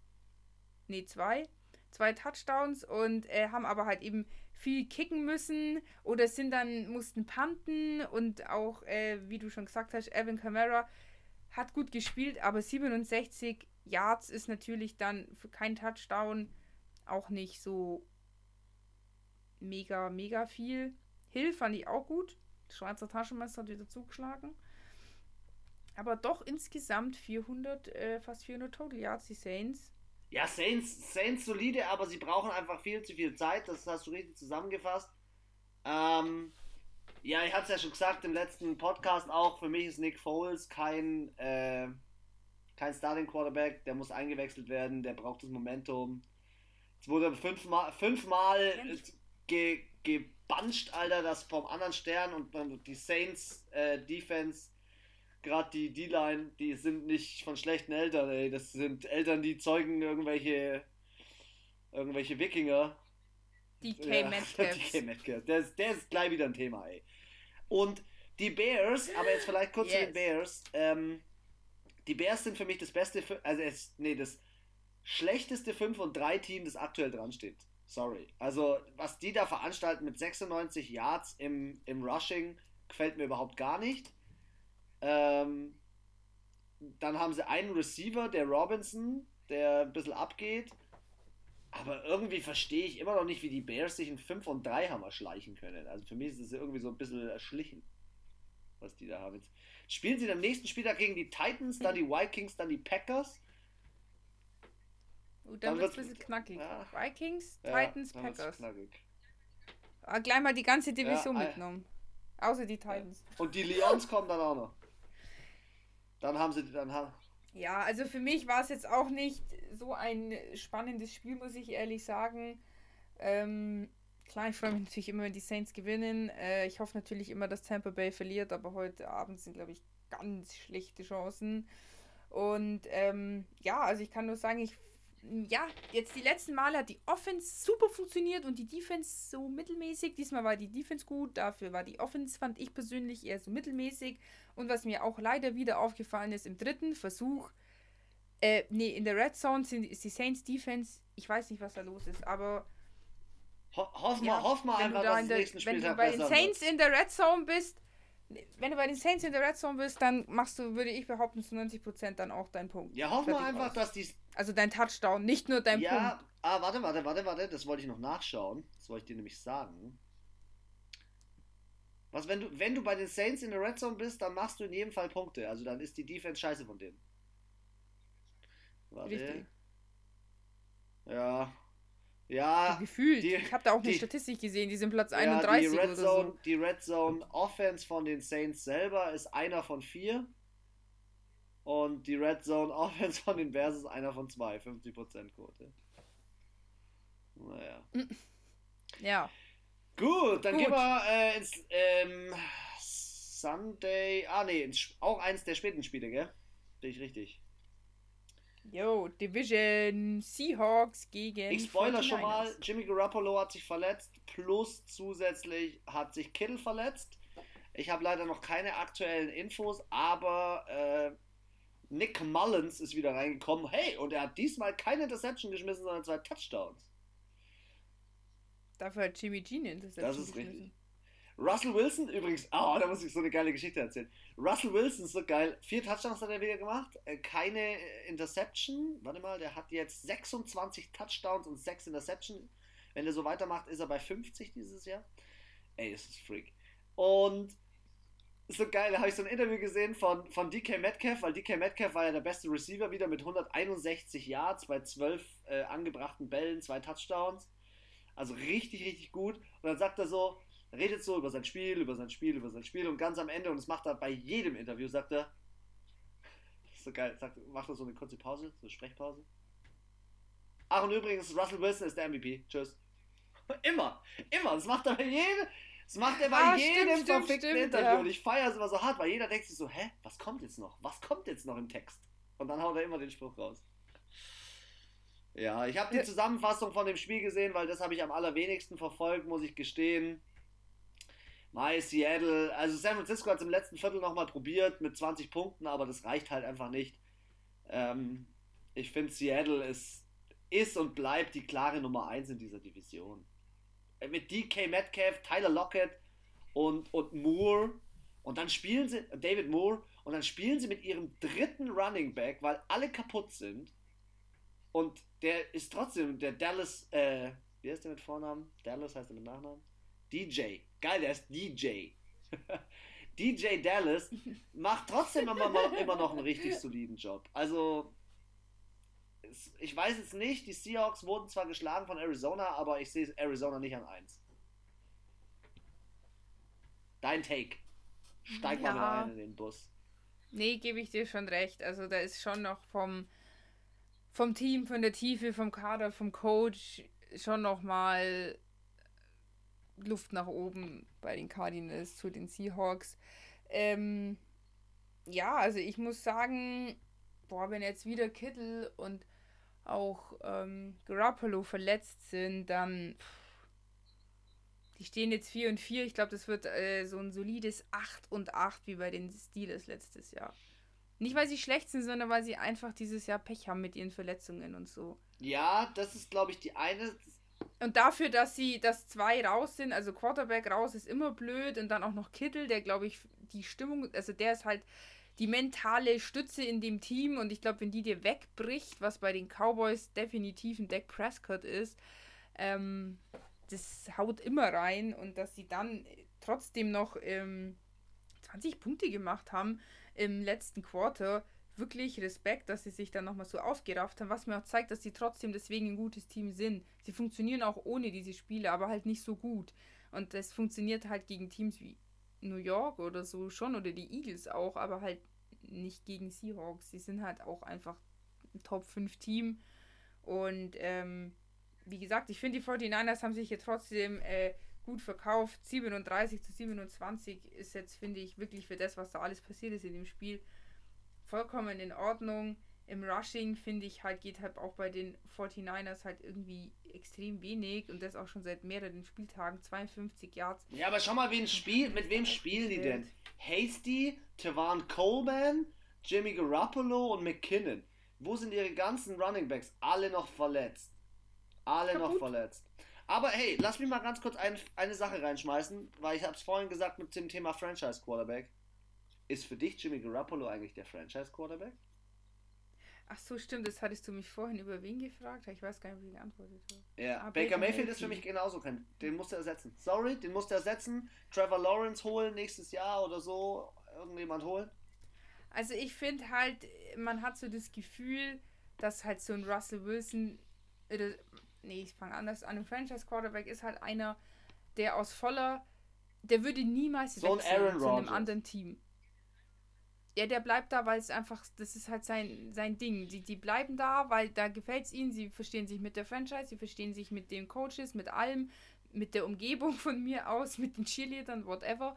Nee, zwei. Zwei Touchdowns und äh, haben aber halt eben viel kicken müssen oder sind dann, mussten panten und auch, äh, wie du schon gesagt hast, Evan Kamara hat gut gespielt, aber 67 Yards ist natürlich dann für keinen Touchdown auch nicht so mega, mega viel. Hill fand ich auch gut. Schweizer Taschenmesser hat wieder zugeschlagen. Aber doch insgesamt 400, äh, fast 400 Total Yards, die Saints. Ja, Saints, Saints solide, aber sie brauchen einfach viel zu viel Zeit. Das hast du richtig zusammengefasst. Ähm, ja, ich habe es ja schon gesagt im letzten Podcast auch. Für mich ist Nick Foles kein, äh, kein Starting Quarterback. Der muss eingewechselt werden. Der braucht das Momentum. Jetzt wurde fünfmal, fünfmal äh, ge, gebancht, Alter, das vom anderen Stern und die Saints äh, Defense gerade die D-Line, die sind nicht von schlechten Eltern, ey. Das sind Eltern, die zeugen irgendwelche irgendwelche Wikinger. DK Ja, Metcalf. DK Metcalf. Der ist, der ist gleich wieder ein Thema, ey. Und die Bears, aber jetzt vielleicht kurz zu Yes. den Bears. Ähm, die Bears sind für mich das beste, also es, nee, das schlechteste 5 und 3 Team, das aktuell dran steht. Sorry. Also, was die da veranstalten mit 96 Yards im, im Rushing, gefällt mir überhaupt gar nicht. Ähm, dann haben sie einen Receiver, der Robinson, der ein bisschen abgeht. Aber irgendwie verstehe ich immer noch nicht, wie die Bears sich in 5 und 3 haben erschleichen können. Also für mich ist es irgendwie so ein bisschen erschlichen, was die da haben. Jetzt spielen sie am nächsten Spieltag gegen die Titans, dann die Vikings, dann die Packers. Uh, Dann dann wird es ein bisschen knackig. Ja. Vikings, Ja, Titans, wird's Packers. Ah, gleich mal die ganze Division Ja, mitgenommen. Außer die Titans. Und die Lions kommen dann auch noch. Dann haben sie dann haben, Ja, also für mich war es jetzt auch nicht so ein spannendes Spiel, muss ich ehrlich sagen. Ähm, klar, ich freue mich natürlich immer, wenn die Saints gewinnen. Äh, ich hoffe natürlich immer, dass Tampa Bay verliert, aber heute Abend sind, glaube ich, ganz schlechte Chancen. Und ähm, ja, also ich kann nur sagen, ich ja, jetzt die letzten Male hat die Offense super funktioniert und die Defense so mittelmäßig. Diesmal war die Defense gut, dafür war die Offense, fand ich persönlich, eher so mittelmäßig. Und was mir auch leider wieder aufgefallen ist, im dritten Versuch, äh, nee, in der Red Zone sind, ist die Saints Defense, ich weiß nicht, was da los ist, aber ho hoff mal, ja, hoff mal einfach, da dass der, nächsten wenn du Spieltag bei den Saints wird. in der Red Zone bist, wenn du bei den Saints in der Red Zone bist, dann machst du, würde ich behaupten, zu 90% dann auch deinen Punkt. Ja, hoff mal einfach, dass die Also dein Touchdown, nicht nur dein ja, Punkt. ah, warte, warte, warte, warte, das wollte ich noch nachschauen. Das wollte ich dir nämlich sagen. Was, wenn du, wenn du bei den Saints in der Red Zone bist, dann machst du in jedem Fall Punkte. Also dann ist die Defense scheiße von denen. Warte. Richtig. Ja. Ja. Gefühlt. die- ich habe da auch eine die- Statistik gesehen, die sind Platz ja 31 die, Red oder Zone, so. die Red Zone Offense von den Saints selber ist einer von vier. Und die Red Zone Offense von den Bears ist einer von zwei. 50% Quote. Naja. Ja. Gut, dann Gut. gehen wir äh, ins ähm, Sunday. Ah, nee, auch eins der späten Spiele, gell? Bin ich richtig. Yo, Division Seahawks gegen. Ich spoiler schon mal: Jimmy Garoppolo hat sich verletzt, plus zusätzlich hat sich Kittle verletzt. Ich habe leider noch keine aktuellen Infos, aber äh, Nick Mullins ist wieder reingekommen. Hey, und er hat diesmal keine Interception geschmissen, sondern zwei Touchdowns. Dafür hat Jimmy G eine Interception Das ist richtig. Russell Wilson, übrigens, oh, da muss ich so eine geile Geschichte erzählen. Russell Wilson ist so geil. Vier Touchdowns hat er wieder gemacht, äh, keine Interception. Warte mal, der hat jetzt 26 Touchdowns und 6 Interception. Wenn er so weitermacht, ist er bei 50 dieses Jahr. Ey, das ist Freak. Und so geil, da habe ich so ein Interview gesehen von, von DK Metcalf, weil DK Metcalf war ja der beste Receiver wieder mit 161 Yards bei 12 äh, angebrachten Bällen, zwei Touchdowns. Also richtig, richtig gut. Und dann sagt er so, redet so über sein Spiel, über sein Spiel, über sein Spiel und ganz am Ende, und das macht er bei jedem Interview, sagt er, so geil, sagt, macht er so eine kurze Pause, so eine Sprechpause. Ach, und übrigens, Russell Wilson ist der MVP. Tschüss. Immer, immer. Das macht er bei jedem, das macht er bei ah, jedem stimmt, verfickten stimmt, Interview. Ja. Und ich feiere es immer so hart, weil jeder denkt sich so, hä, was kommt jetzt noch? Was kommt jetzt noch im Text? Und dann haut er immer den Spruch raus. Ja, ich habe die Zusammenfassung von dem Spiel gesehen, weil das habe ich am allerwenigsten verfolgt, muss ich gestehen. Mai, Seattle, also San Francisco hat es im letzten Viertel nochmal probiert mit 20 Punkten, aber das reicht halt einfach nicht. Ähm, ich finde, Seattle ist, ist und bleibt die klare Nummer 1 in dieser Division. Äh, mit DK Metcalf, Tyler Lockett und, und Moore. Und dann spielen sie, David Moore, und dann spielen sie mit ihrem dritten Running Back, weil alle kaputt sind. Und der ist trotzdem der Dallas, äh, wie heißt der mit Vornamen? Dallas heißt er mit Nachnamen? DJ. Geil, der ist DJ. DJ Dallas macht trotzdem immer, immer noch einen richtig soliden Job. Also, ich weiß es nicht, die Seahawks wurden zwar geschlagen von Arizona, aber ich sehe Arizona nicht an 1. Dein Take. Steig ja. mal rein in den Bus. Nee, gebe ich dir schon recht. Also da ist schon noch vom, vom Team, von der Tiefe, vom Kader, vom Coach schon noch mal Luft nach oben bei den Cardinals zu den Seahawks. Ähm, ja, also ich muss sagen, boah, wenn jetzt wieder Kittel und auch ähm, Garoppolo verletzt sind, dann. Pff, die stehen jetzt 4 und 4. Ich glaube, das wird äh, so ein solides 8 und 8 wie bei den Steelers letztes Jahr. Nicht, weil sie schlecht sind, sondern weil sie einfach dieses Jahr Pech haben mit ihren Verletzungen und so. Ja, das ist, glaube ich, die eine. Und dafür, dass sie, dass zwei raus sind, also Quarterback raus ist immer blöd und dann auch noch Kittel, der, glaube ich, die Stimmung, also der ist halt die mentale Stütze in dem Team und ich glaube, wenn die dir wegbricht, was bei den Cowboys definitiv ein Dak Prescott ist, ähm, das haut immer rein und dass sie dann trotzdem noch ähm, 20 Punkte gemacht haben im letzten Quarter, wirklich Respekt, dass sie sich dann nochmal so aufgerafft haben, was mir auch zeigt, dass sie trotzdem deswegen ein gutes Team sind. Sie funktionieren auch ohne diese Spiele, aber halt nicht so gut. Und das funktioniert halt gegen Teams wie New York oder so schon oder die Eagles auch, aber halt nicht gegen Seahawks. Sie sind halt auch einfach ein Top 5 Team. Und ähm, wie gesagt, ich finde, die 49ers haben sich hier trotzdem äh, gut verkauft. 37 zu 27 ist jetzt, finde ich, wirklich für das, was da alles passiert ist in dem Spiel, vollkommen in Ordnung. Im Rushing, finde ich, halt geht halt auch bei den 49ers halt irgendwie extrem wenig und das auch schon seit mehreren Spieltagen. 52 Yards. Ja, aber schau mal, wen spiel, mit wem spielen die denn? Hasty, Tavan Coleman, Jimmy Garoppolo und McKinnon. Wo sind ihre ganzen Running Backs? Alle noch verletzt. Alle Kaputt. noch verletzt. Aber hey, lass mich mal ganz kurz ein, eine Sache reinschmeißen, weil ich habe es vorhin gesagt mit dem Thema Franchise Quarterback. Ist für dich Jimmy Garoppolo eigentlich der Franchise Quarterback? Ach so, stimmt, das hattest du mich vorhin über wen gefragt. Ich weiß gar nicht, wie ich geantwortet habe. Ja, ah, Baker, Baker Mayfield ist für mich genauso kein. Den musst du ersetzen. Sorry, den musst du ersetzen. Trevor Lawrence holen nächstes Jahr oder so. Irgendjemand holen. Also ich finde halt, man hat so das Gefühl, dass halt so ein Russell Wilson. Oder, nee, ich fange anders an. Ein Franchise Quarterback ist halt einer, der aus voller. Der würde niemals so wechseln zu einem anderen Team. Ja, der bleibt da, weil es einfach, das ist halt sein, sein Ding. Die, die bleiben da, weil da gefällt es ihnen. Sie verstehen sich mit der Franchise, sie verstehen sich mit den Coaches, mit allem, mit der Umgebung von mir aus, mit den Cheerleadern, whatever.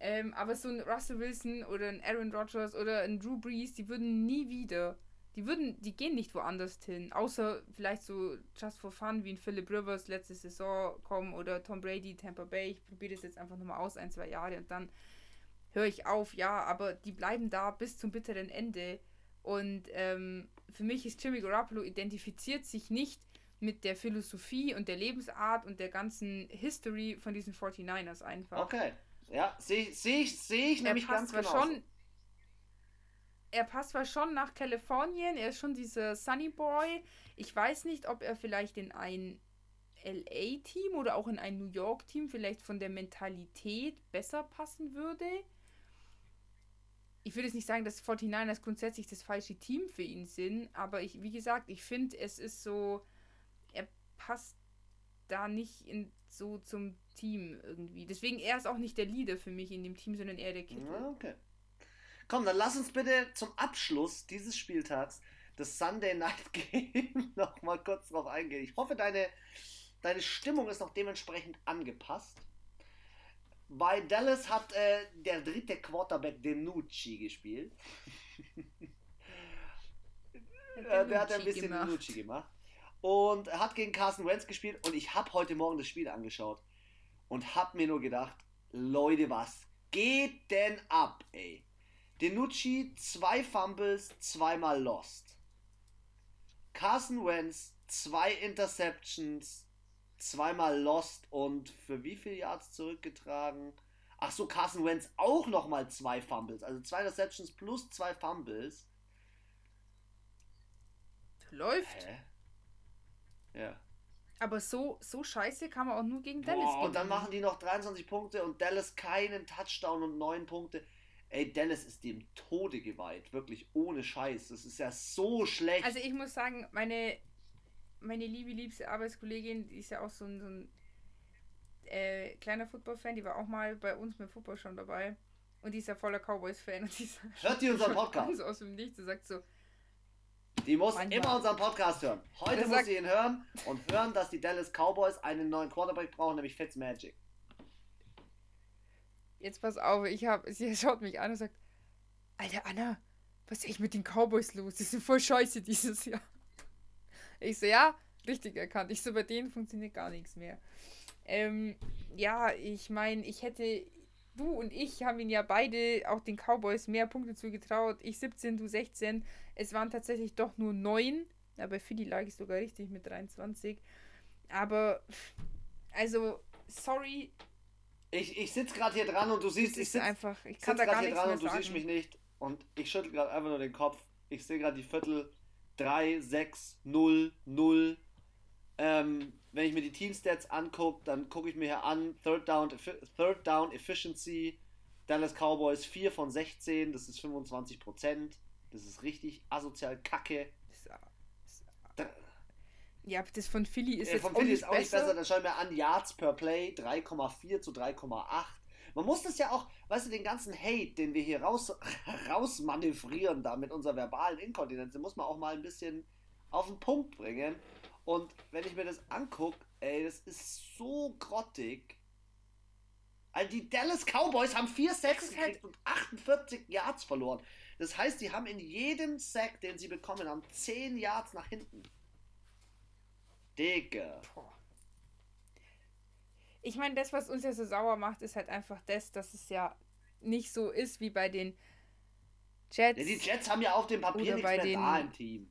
Ähm, aber so ein Russell Wilson oder ein Aaron Rodgers oder ein Drew Brees, die würden nie wieder. Die würden, die gehen nicht woanders hin. Außer vielleicht so just for fun, wie ein Philip Rivers letzte Saison kommen oder Tom Brady, Tampa Bay. Ich probiere das jetzt einfach nochmal aus, ein, zwei Jahre und dann höre ich auf. Ja, aber die bleiben da bis zum bitteren Ende. Und ähm, für mich ist Jimmy Garoppolo identifiziert sich nicht mit der Philosophie und der Lebensart und der ganzen History von diesen 49ers einfach. Okay. Ja, sehe seh ich, seh ich nämlich ganz genau. Schon, er passt zwar schon nach Kalifornien, er ist schon dieser Sunny Boy. Ich weiß nicht, ob er vielleicht in ein LA-Team oder auch in ein New York-Team vielleicht von der Mentalität besser passen würde ich würde jetzt nicht sagen, dass 49ers grundsätzlich das falsche Team für ihn sind, aber ich, wie gesagt, ich finde, es ist so, er passt da nicht in, so zum Team irgendwie. Deswegen, er ist auch nicht der Leader für mich in dem Team, sondern eher der Kittel. Okay. Komm, dann lass uns bitte zum Abschluss dieses Spieltags das Sunday Night Game nochmal kurz drauf eingehen. Ich hoffe, deine, deine Stimmung ist noch dementsprechend angepasst. Bei Dallas hat äh, der dritte Quarterback Denucci gespielt. äh, der hat ein bisschen gemacht. Denucci gemacht. Und hat gegen Carson Wentz gespielt und ich habe heute Morgen das Spiel angeschaut und habe mir nur gedacht, Leute, was geht denn ab, ey? Denucci, zwei Fumbles, zweimal lost. Carson Wentz, zwei Interceptions, zweimal lost und für wie viele Yards zurückgetragen? Ach so, Carson Wentz auch nochmal zwei Fumbles. Also zwei Receptions plus zwei Fumbles. Läuft. Hä? Ja. Aber so, so scheiße kann man auch nur gegen Dallas Boah, Und dann machen die noch 23 Punkte und Dallas keinen Touchdown und 9 Punkte. Ey, Dallas ist dem Tode geweiht. Wirklich ohne Scheiß. Das ist ja so schlecht. Also ich muss sagen, meine meine liebe, liebste Arbeitskollegin, die ist ja auch so ein, so ein äh, kleiner Football-Fan, die war auch mal bei uns mit Football schon dabei. Und die ist ja voller Cowboys-Fan. Hört die unseren Podcast? aus dem Nichts und sagt so. Die muss manchmal. immer unseren Podcast hören. Heute muss sie ihn hören und hören, dass die Dallas Cowboys einen neuen Quarterback brauchen, nämlich Fitzmagic. Jetzt pass auf, ich hab, sie schaut mich an und sagt, Alter Anna, was ist echt mit den Cowboys los? Die sind voll scheiße dieses Jahr. Ich so, ja, richtig erkannt. Ich so, bei denen funktioniert gar nichts mehr. Ähm, ja, ich meine, ich hätte, du und ich haben ihn ja beide, auch den Cowboys, mehr Punkte zugetraut. Ich 17, du 16. Es waren tatsächlich doch nur 9. Ja, bei Philly lag ich sogar richtig mit 23. Aber, also, sorry. Ich, ich sitze gerade hier dran und du siehst, ich sitze einfach, ich kann da gar nichts dran und du sagen. siehst mich nicht. Und ich schüttel gerade einfach nur den Kopf. Ich sehe gerade die Viertel 3, 6, 0, 0. Ähm, wenn ich mir die Team-Stats angucke, dann gucke ich mir hier an, Third Down, Third Down Efficiency, Dallas Cowboys 4 von 16, das ist 25% Das ist richtig asozial kacke. ja, das von Philly ist ja, jetzt von Philly auch ist auch nicht besser. Dann schauen wir an, Yards per Play 3,4 zu 3,8. Man muss das ja auch, weißt du, den ganzen Hate, den wir hier raus, rausmanövrieren da mit unserer verbalen Inkontinenz, den muss man auch mal ein bisschen auf den Punkt bringen. Und wenn ich mir das angucke, ey, das ist so grottig. Also die Dallas Cowboys haben 4 Sacks gekriegt und 48 Yards verloren. Das heißt, die haben in jedem Sack, den sie bekommen haben, 10 Yards nach hinten. Digga. Boah ich meine, das, was uns ja so sauer macht, ist halt einfach das, dass es ja nicht so ist wie bei den Jets. Ja, die Jets haben ja auf dem Papier nichts mehr den, da im Team.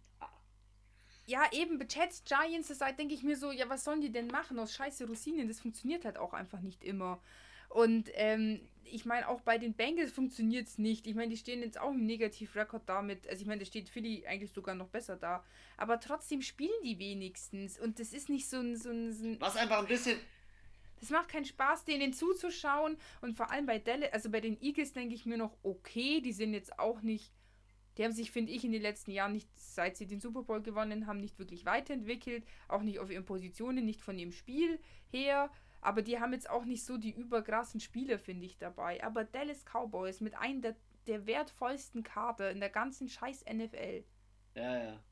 Ja, eben, Jets, Giants, das halt, denke ich mir so, ja, was sollen die denn machen aus scheiße Rosinen? Das funktioniert halt auch einfach nicht immer. Und ähm, ich meine, auch bei den Bengals funktioniert es nicht. Ich meine, die stehen jetzt auch im Negativrekord damit. Also ich meine, da steht Philly eigentlich sogar noch besser da. Aber trotzdem spielen die wenigstens. Und das ist nicht so ein... So ein, so ein was einfach ein bisschen es macht keinen Spaß, denen zuzuschauen. Und vor allem bei Dallas, also bei den Eagles denke ich mir noch, okay, die sind jetzt auch nicht. Die haben sich, finde ich, in den letzten Jahren nicht, seit sie den Super Bowl gewonnen haben, nicht wirklich weiterentwickelt. Auch nicht auf ihren Positionen, nicht von ihrem Spiel her. Aber die haben jetzt auch nicht so die überkrassen Spieler, finde ich, dabei. Aber Dallas Cowboys mit einem der, der wertvollsten Kader in der ganzen scheiß NFL. Ja, ja.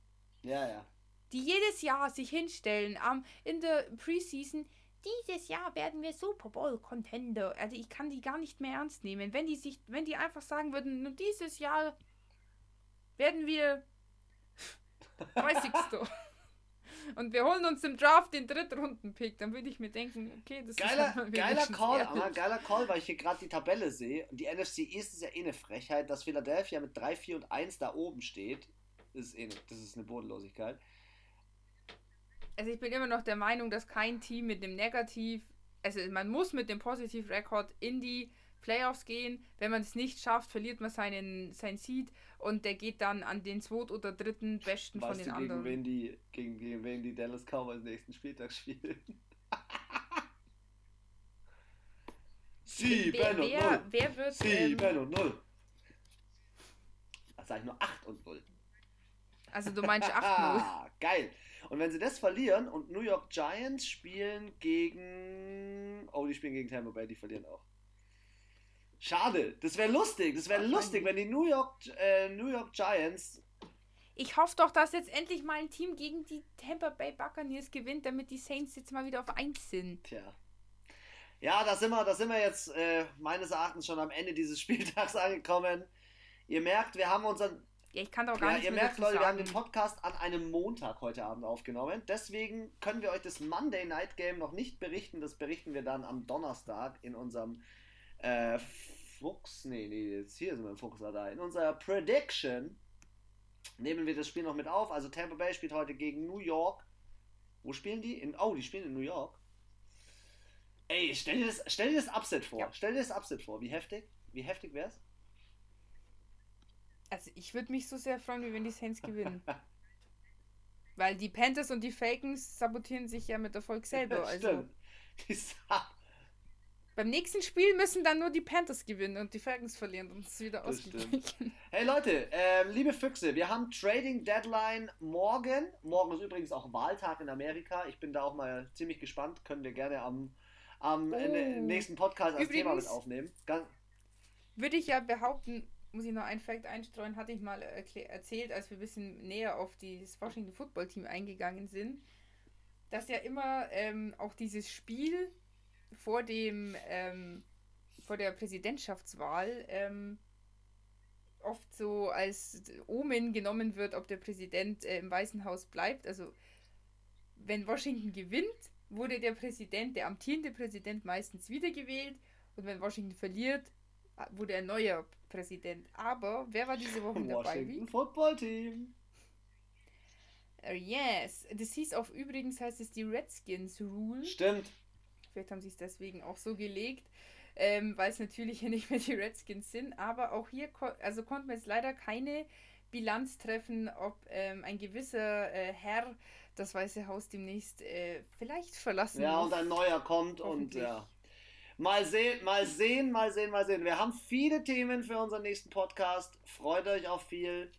Ja, ja. Die jedes Jahr sich hinstellen, um, in der Preseason dieses Jahr werden wir Super Bowl Contender. Also ich kann die gar nicht mehr ernst nehmen. Wenn die sich, wenn die einfach sagen würden, dieses Jahr werden wir 30. und wir holen uns im Draft den Drittrunden-Pick, dann würde ich mir denken, okay, das geiler, ist halt geiler Call, aber geiler Call, weil ich hier gerade die Tabelle sehe. Und die NFC East ist ja eh eine Frechheit, dass Philadelphia mit 3, 4 und 1 da oben steht. Das ist, eh ne, das ist eine Bodenlosigkeit. Also ich bin immer noch der Meinung, dass kein Team mit dem Negativ, also man muss mit dem Positiv-Rekord in die Playoffs gehen. Wenn man es nicht schafft, verliert man seinen, sein Seed und der geht dann an den zweiten oder dritten besten weißt von den du, gegen anderen. Wen die, gegen, gegen wen die Dallas Cowboys nächsten Spieltag spielen? Sieben wer, und wer, null. wer wird. Sieben Ähm, und null. Das sage ich nur 8 und 0. also du meinst 8-0. Ah, geil. Und wenn sie das verlieren und New York Giants spielen gegen. Oh, die spielen gegen Tampa Bay, die verlieren auch. Schade, das wäre lustig. Das wäre lustig, wenn die New York, äh, New York Giants. Ich hoffe doch, dass jetzt endlich mal ein Team gegen die Tampa Bay Buccaneers gewinnt, damit die Saints jetzt mal wieder auf 1 sind. Tja. Ja, da sind wir, da sind wir jetzt äh, meines Erachtens schon am Ende dieses Spieltags angekommen. Ihr merkt, wir haben unseren Ja, ich kann doch gar Ja, nicht ihr mehr merkt, Leute, wir haben sagen. den Podcast an einem Montag heute Abend aufgenommen. Deswegen können wir euch das Monday Night Game noch nicht berichten. Das berichten wir dann am Donnerstag in unserem äh, Fuchs. Nee, nee, jetzt hier sind wir im Fuchsradar. In unserer Prediction nehmen wir das Spiel noch mit auf. Also Tampa Bay spielt heute gegen New York. Wo spielen die? In, oh, die spielen in New York. Ey, stell dir das, stell dir das Upset vor. Ja. Stell dir das Upset vor. Wie heftig? Wie heftig wär's? Also ich würde mich so sehr freuen, wie wenn die Saints gewinnen. Weil die Panthers und die Falcons sabotieren sich ja mit Erfolg selber. Also beim nächsten Spiel müssen dann nur die Panthers gewinnen und die Falcons verlieren und es ist wieder ausgeglichen. Hey Leute, ähm, liebe Füchse, wir haben Trading Deadline morgen. Morgen ist übrigens auch Wahltag in Amerika. Ich bin da auch mal ziemlich gespannt. Können wir gerne am, am Oh. äh, nächsten Podcast als Thema mit Übrigens- aufnehmen. Würde ich ja behaupten, muss ich noch einen Fact einstreuen, hatte ich mal erzählt, als wir ein bisschen näher auf das Washington Football Team eingegangen sind, dass ja immer ähm, auch dieses Spiel vor dem ähm, vor der Präsidentschaftswahl ähm, oft so als Omen genommen wird, ob der Präsident äh, im Weißen Haus bleibt. Also wenn Washington gewinnt, wurde der Präsident, der amtierende Präsident meistens wiedergewählt und wenn Washington verliert, wurde ein neuer Präsident. Aber wer war diese Woche dabei? Washington? Football Team. Uh, yes. Das hieß auf übrigens heißt es die Redskins Rule. Stimmt. Vielleicht haben sie es deswegen auch so gelegt, ähm, weil es natürlich ja nicht mehr die Redskins sind. Aber auch hier ko also konnten wir jetzt leider keine Bilanz treffen, ob ähm, ein gewisser äh, Herr das Weiße Haus demnächst äh, vielleicht verlassen Ja, muss. und ein neuer kommt und ja. Mal sehen, mal sehen, mal sehen, mal sehen. Wir haben viele Themen für unseren nächsten Podcast. Freut euch auf viel.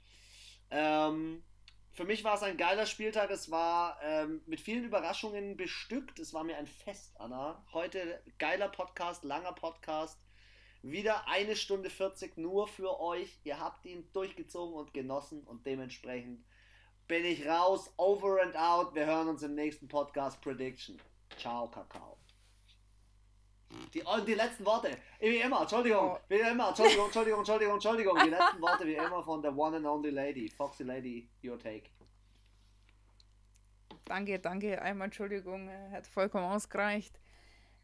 Ähm, für mich war es ein geiler Spieltag. Es war ähm, mit vielen Überraschungen bestückt. Es war mir ein Fest, Anna. Heute geiler Podcast, langer Podcast. Wieder eine Stunde 40 nur für euch. Ihr habt ihn durchgezogen und genossen und dementsprechend bin ich raus. Over and out. Wir hören uns im nächsten Podcast Prediction. Ciao, Kakao. Die, die letzten Worte, wie immer, Entschuldigung, Oh. wie immer, Entschuldigung, Entschuldigung, Entschuldigung, Entschuldigung, die letzten Worte wie immer von der one and only lady, Foxy Lady, your take. Danke, danke. Einmal Entschuldigung, äh, hat vollkommen ausgereicht.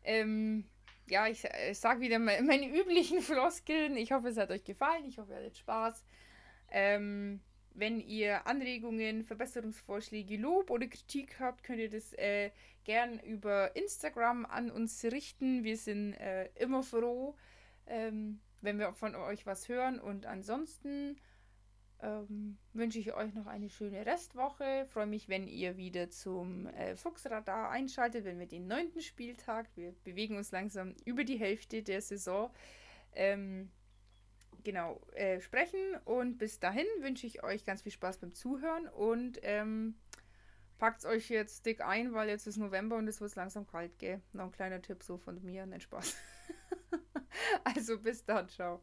Ähm, ja, ich, äh, ich sage wieder me- meine üblichen Floskeln. Ich hoffe, es hat euch gefallen. Ich hoffe, ihr hattet Spaß. Ähm, wenn ihr Anregungen, Verbesserungsvorschläge, Lob oder Kritik habt, könnt ihr das äh, gern über Instagram an uns richten. Wir sind äh, immer froh, ähm, wenn wir von euch was hören. Und ansonsten ähm, wünsche ich euch noch eine schöne Restwoche. Freue mich, wenn ihr wieder zum äh, Fuchsradar einschaltet, wenn wir den neunten Spieltag, wir bewegen uns langsam über die Hälfte der Saison, ähm, genau, äh, sprechen. Und bis dahin wünsche ich euch ganz viel Spaß beim Zuhören und ähm, packt euch jetzt dick ein, weil jetzt ist November und es wird langsam kalt, gell? Noch ein kleiner Tipp so von mir, nicht Spaß. also bis dann, ciao.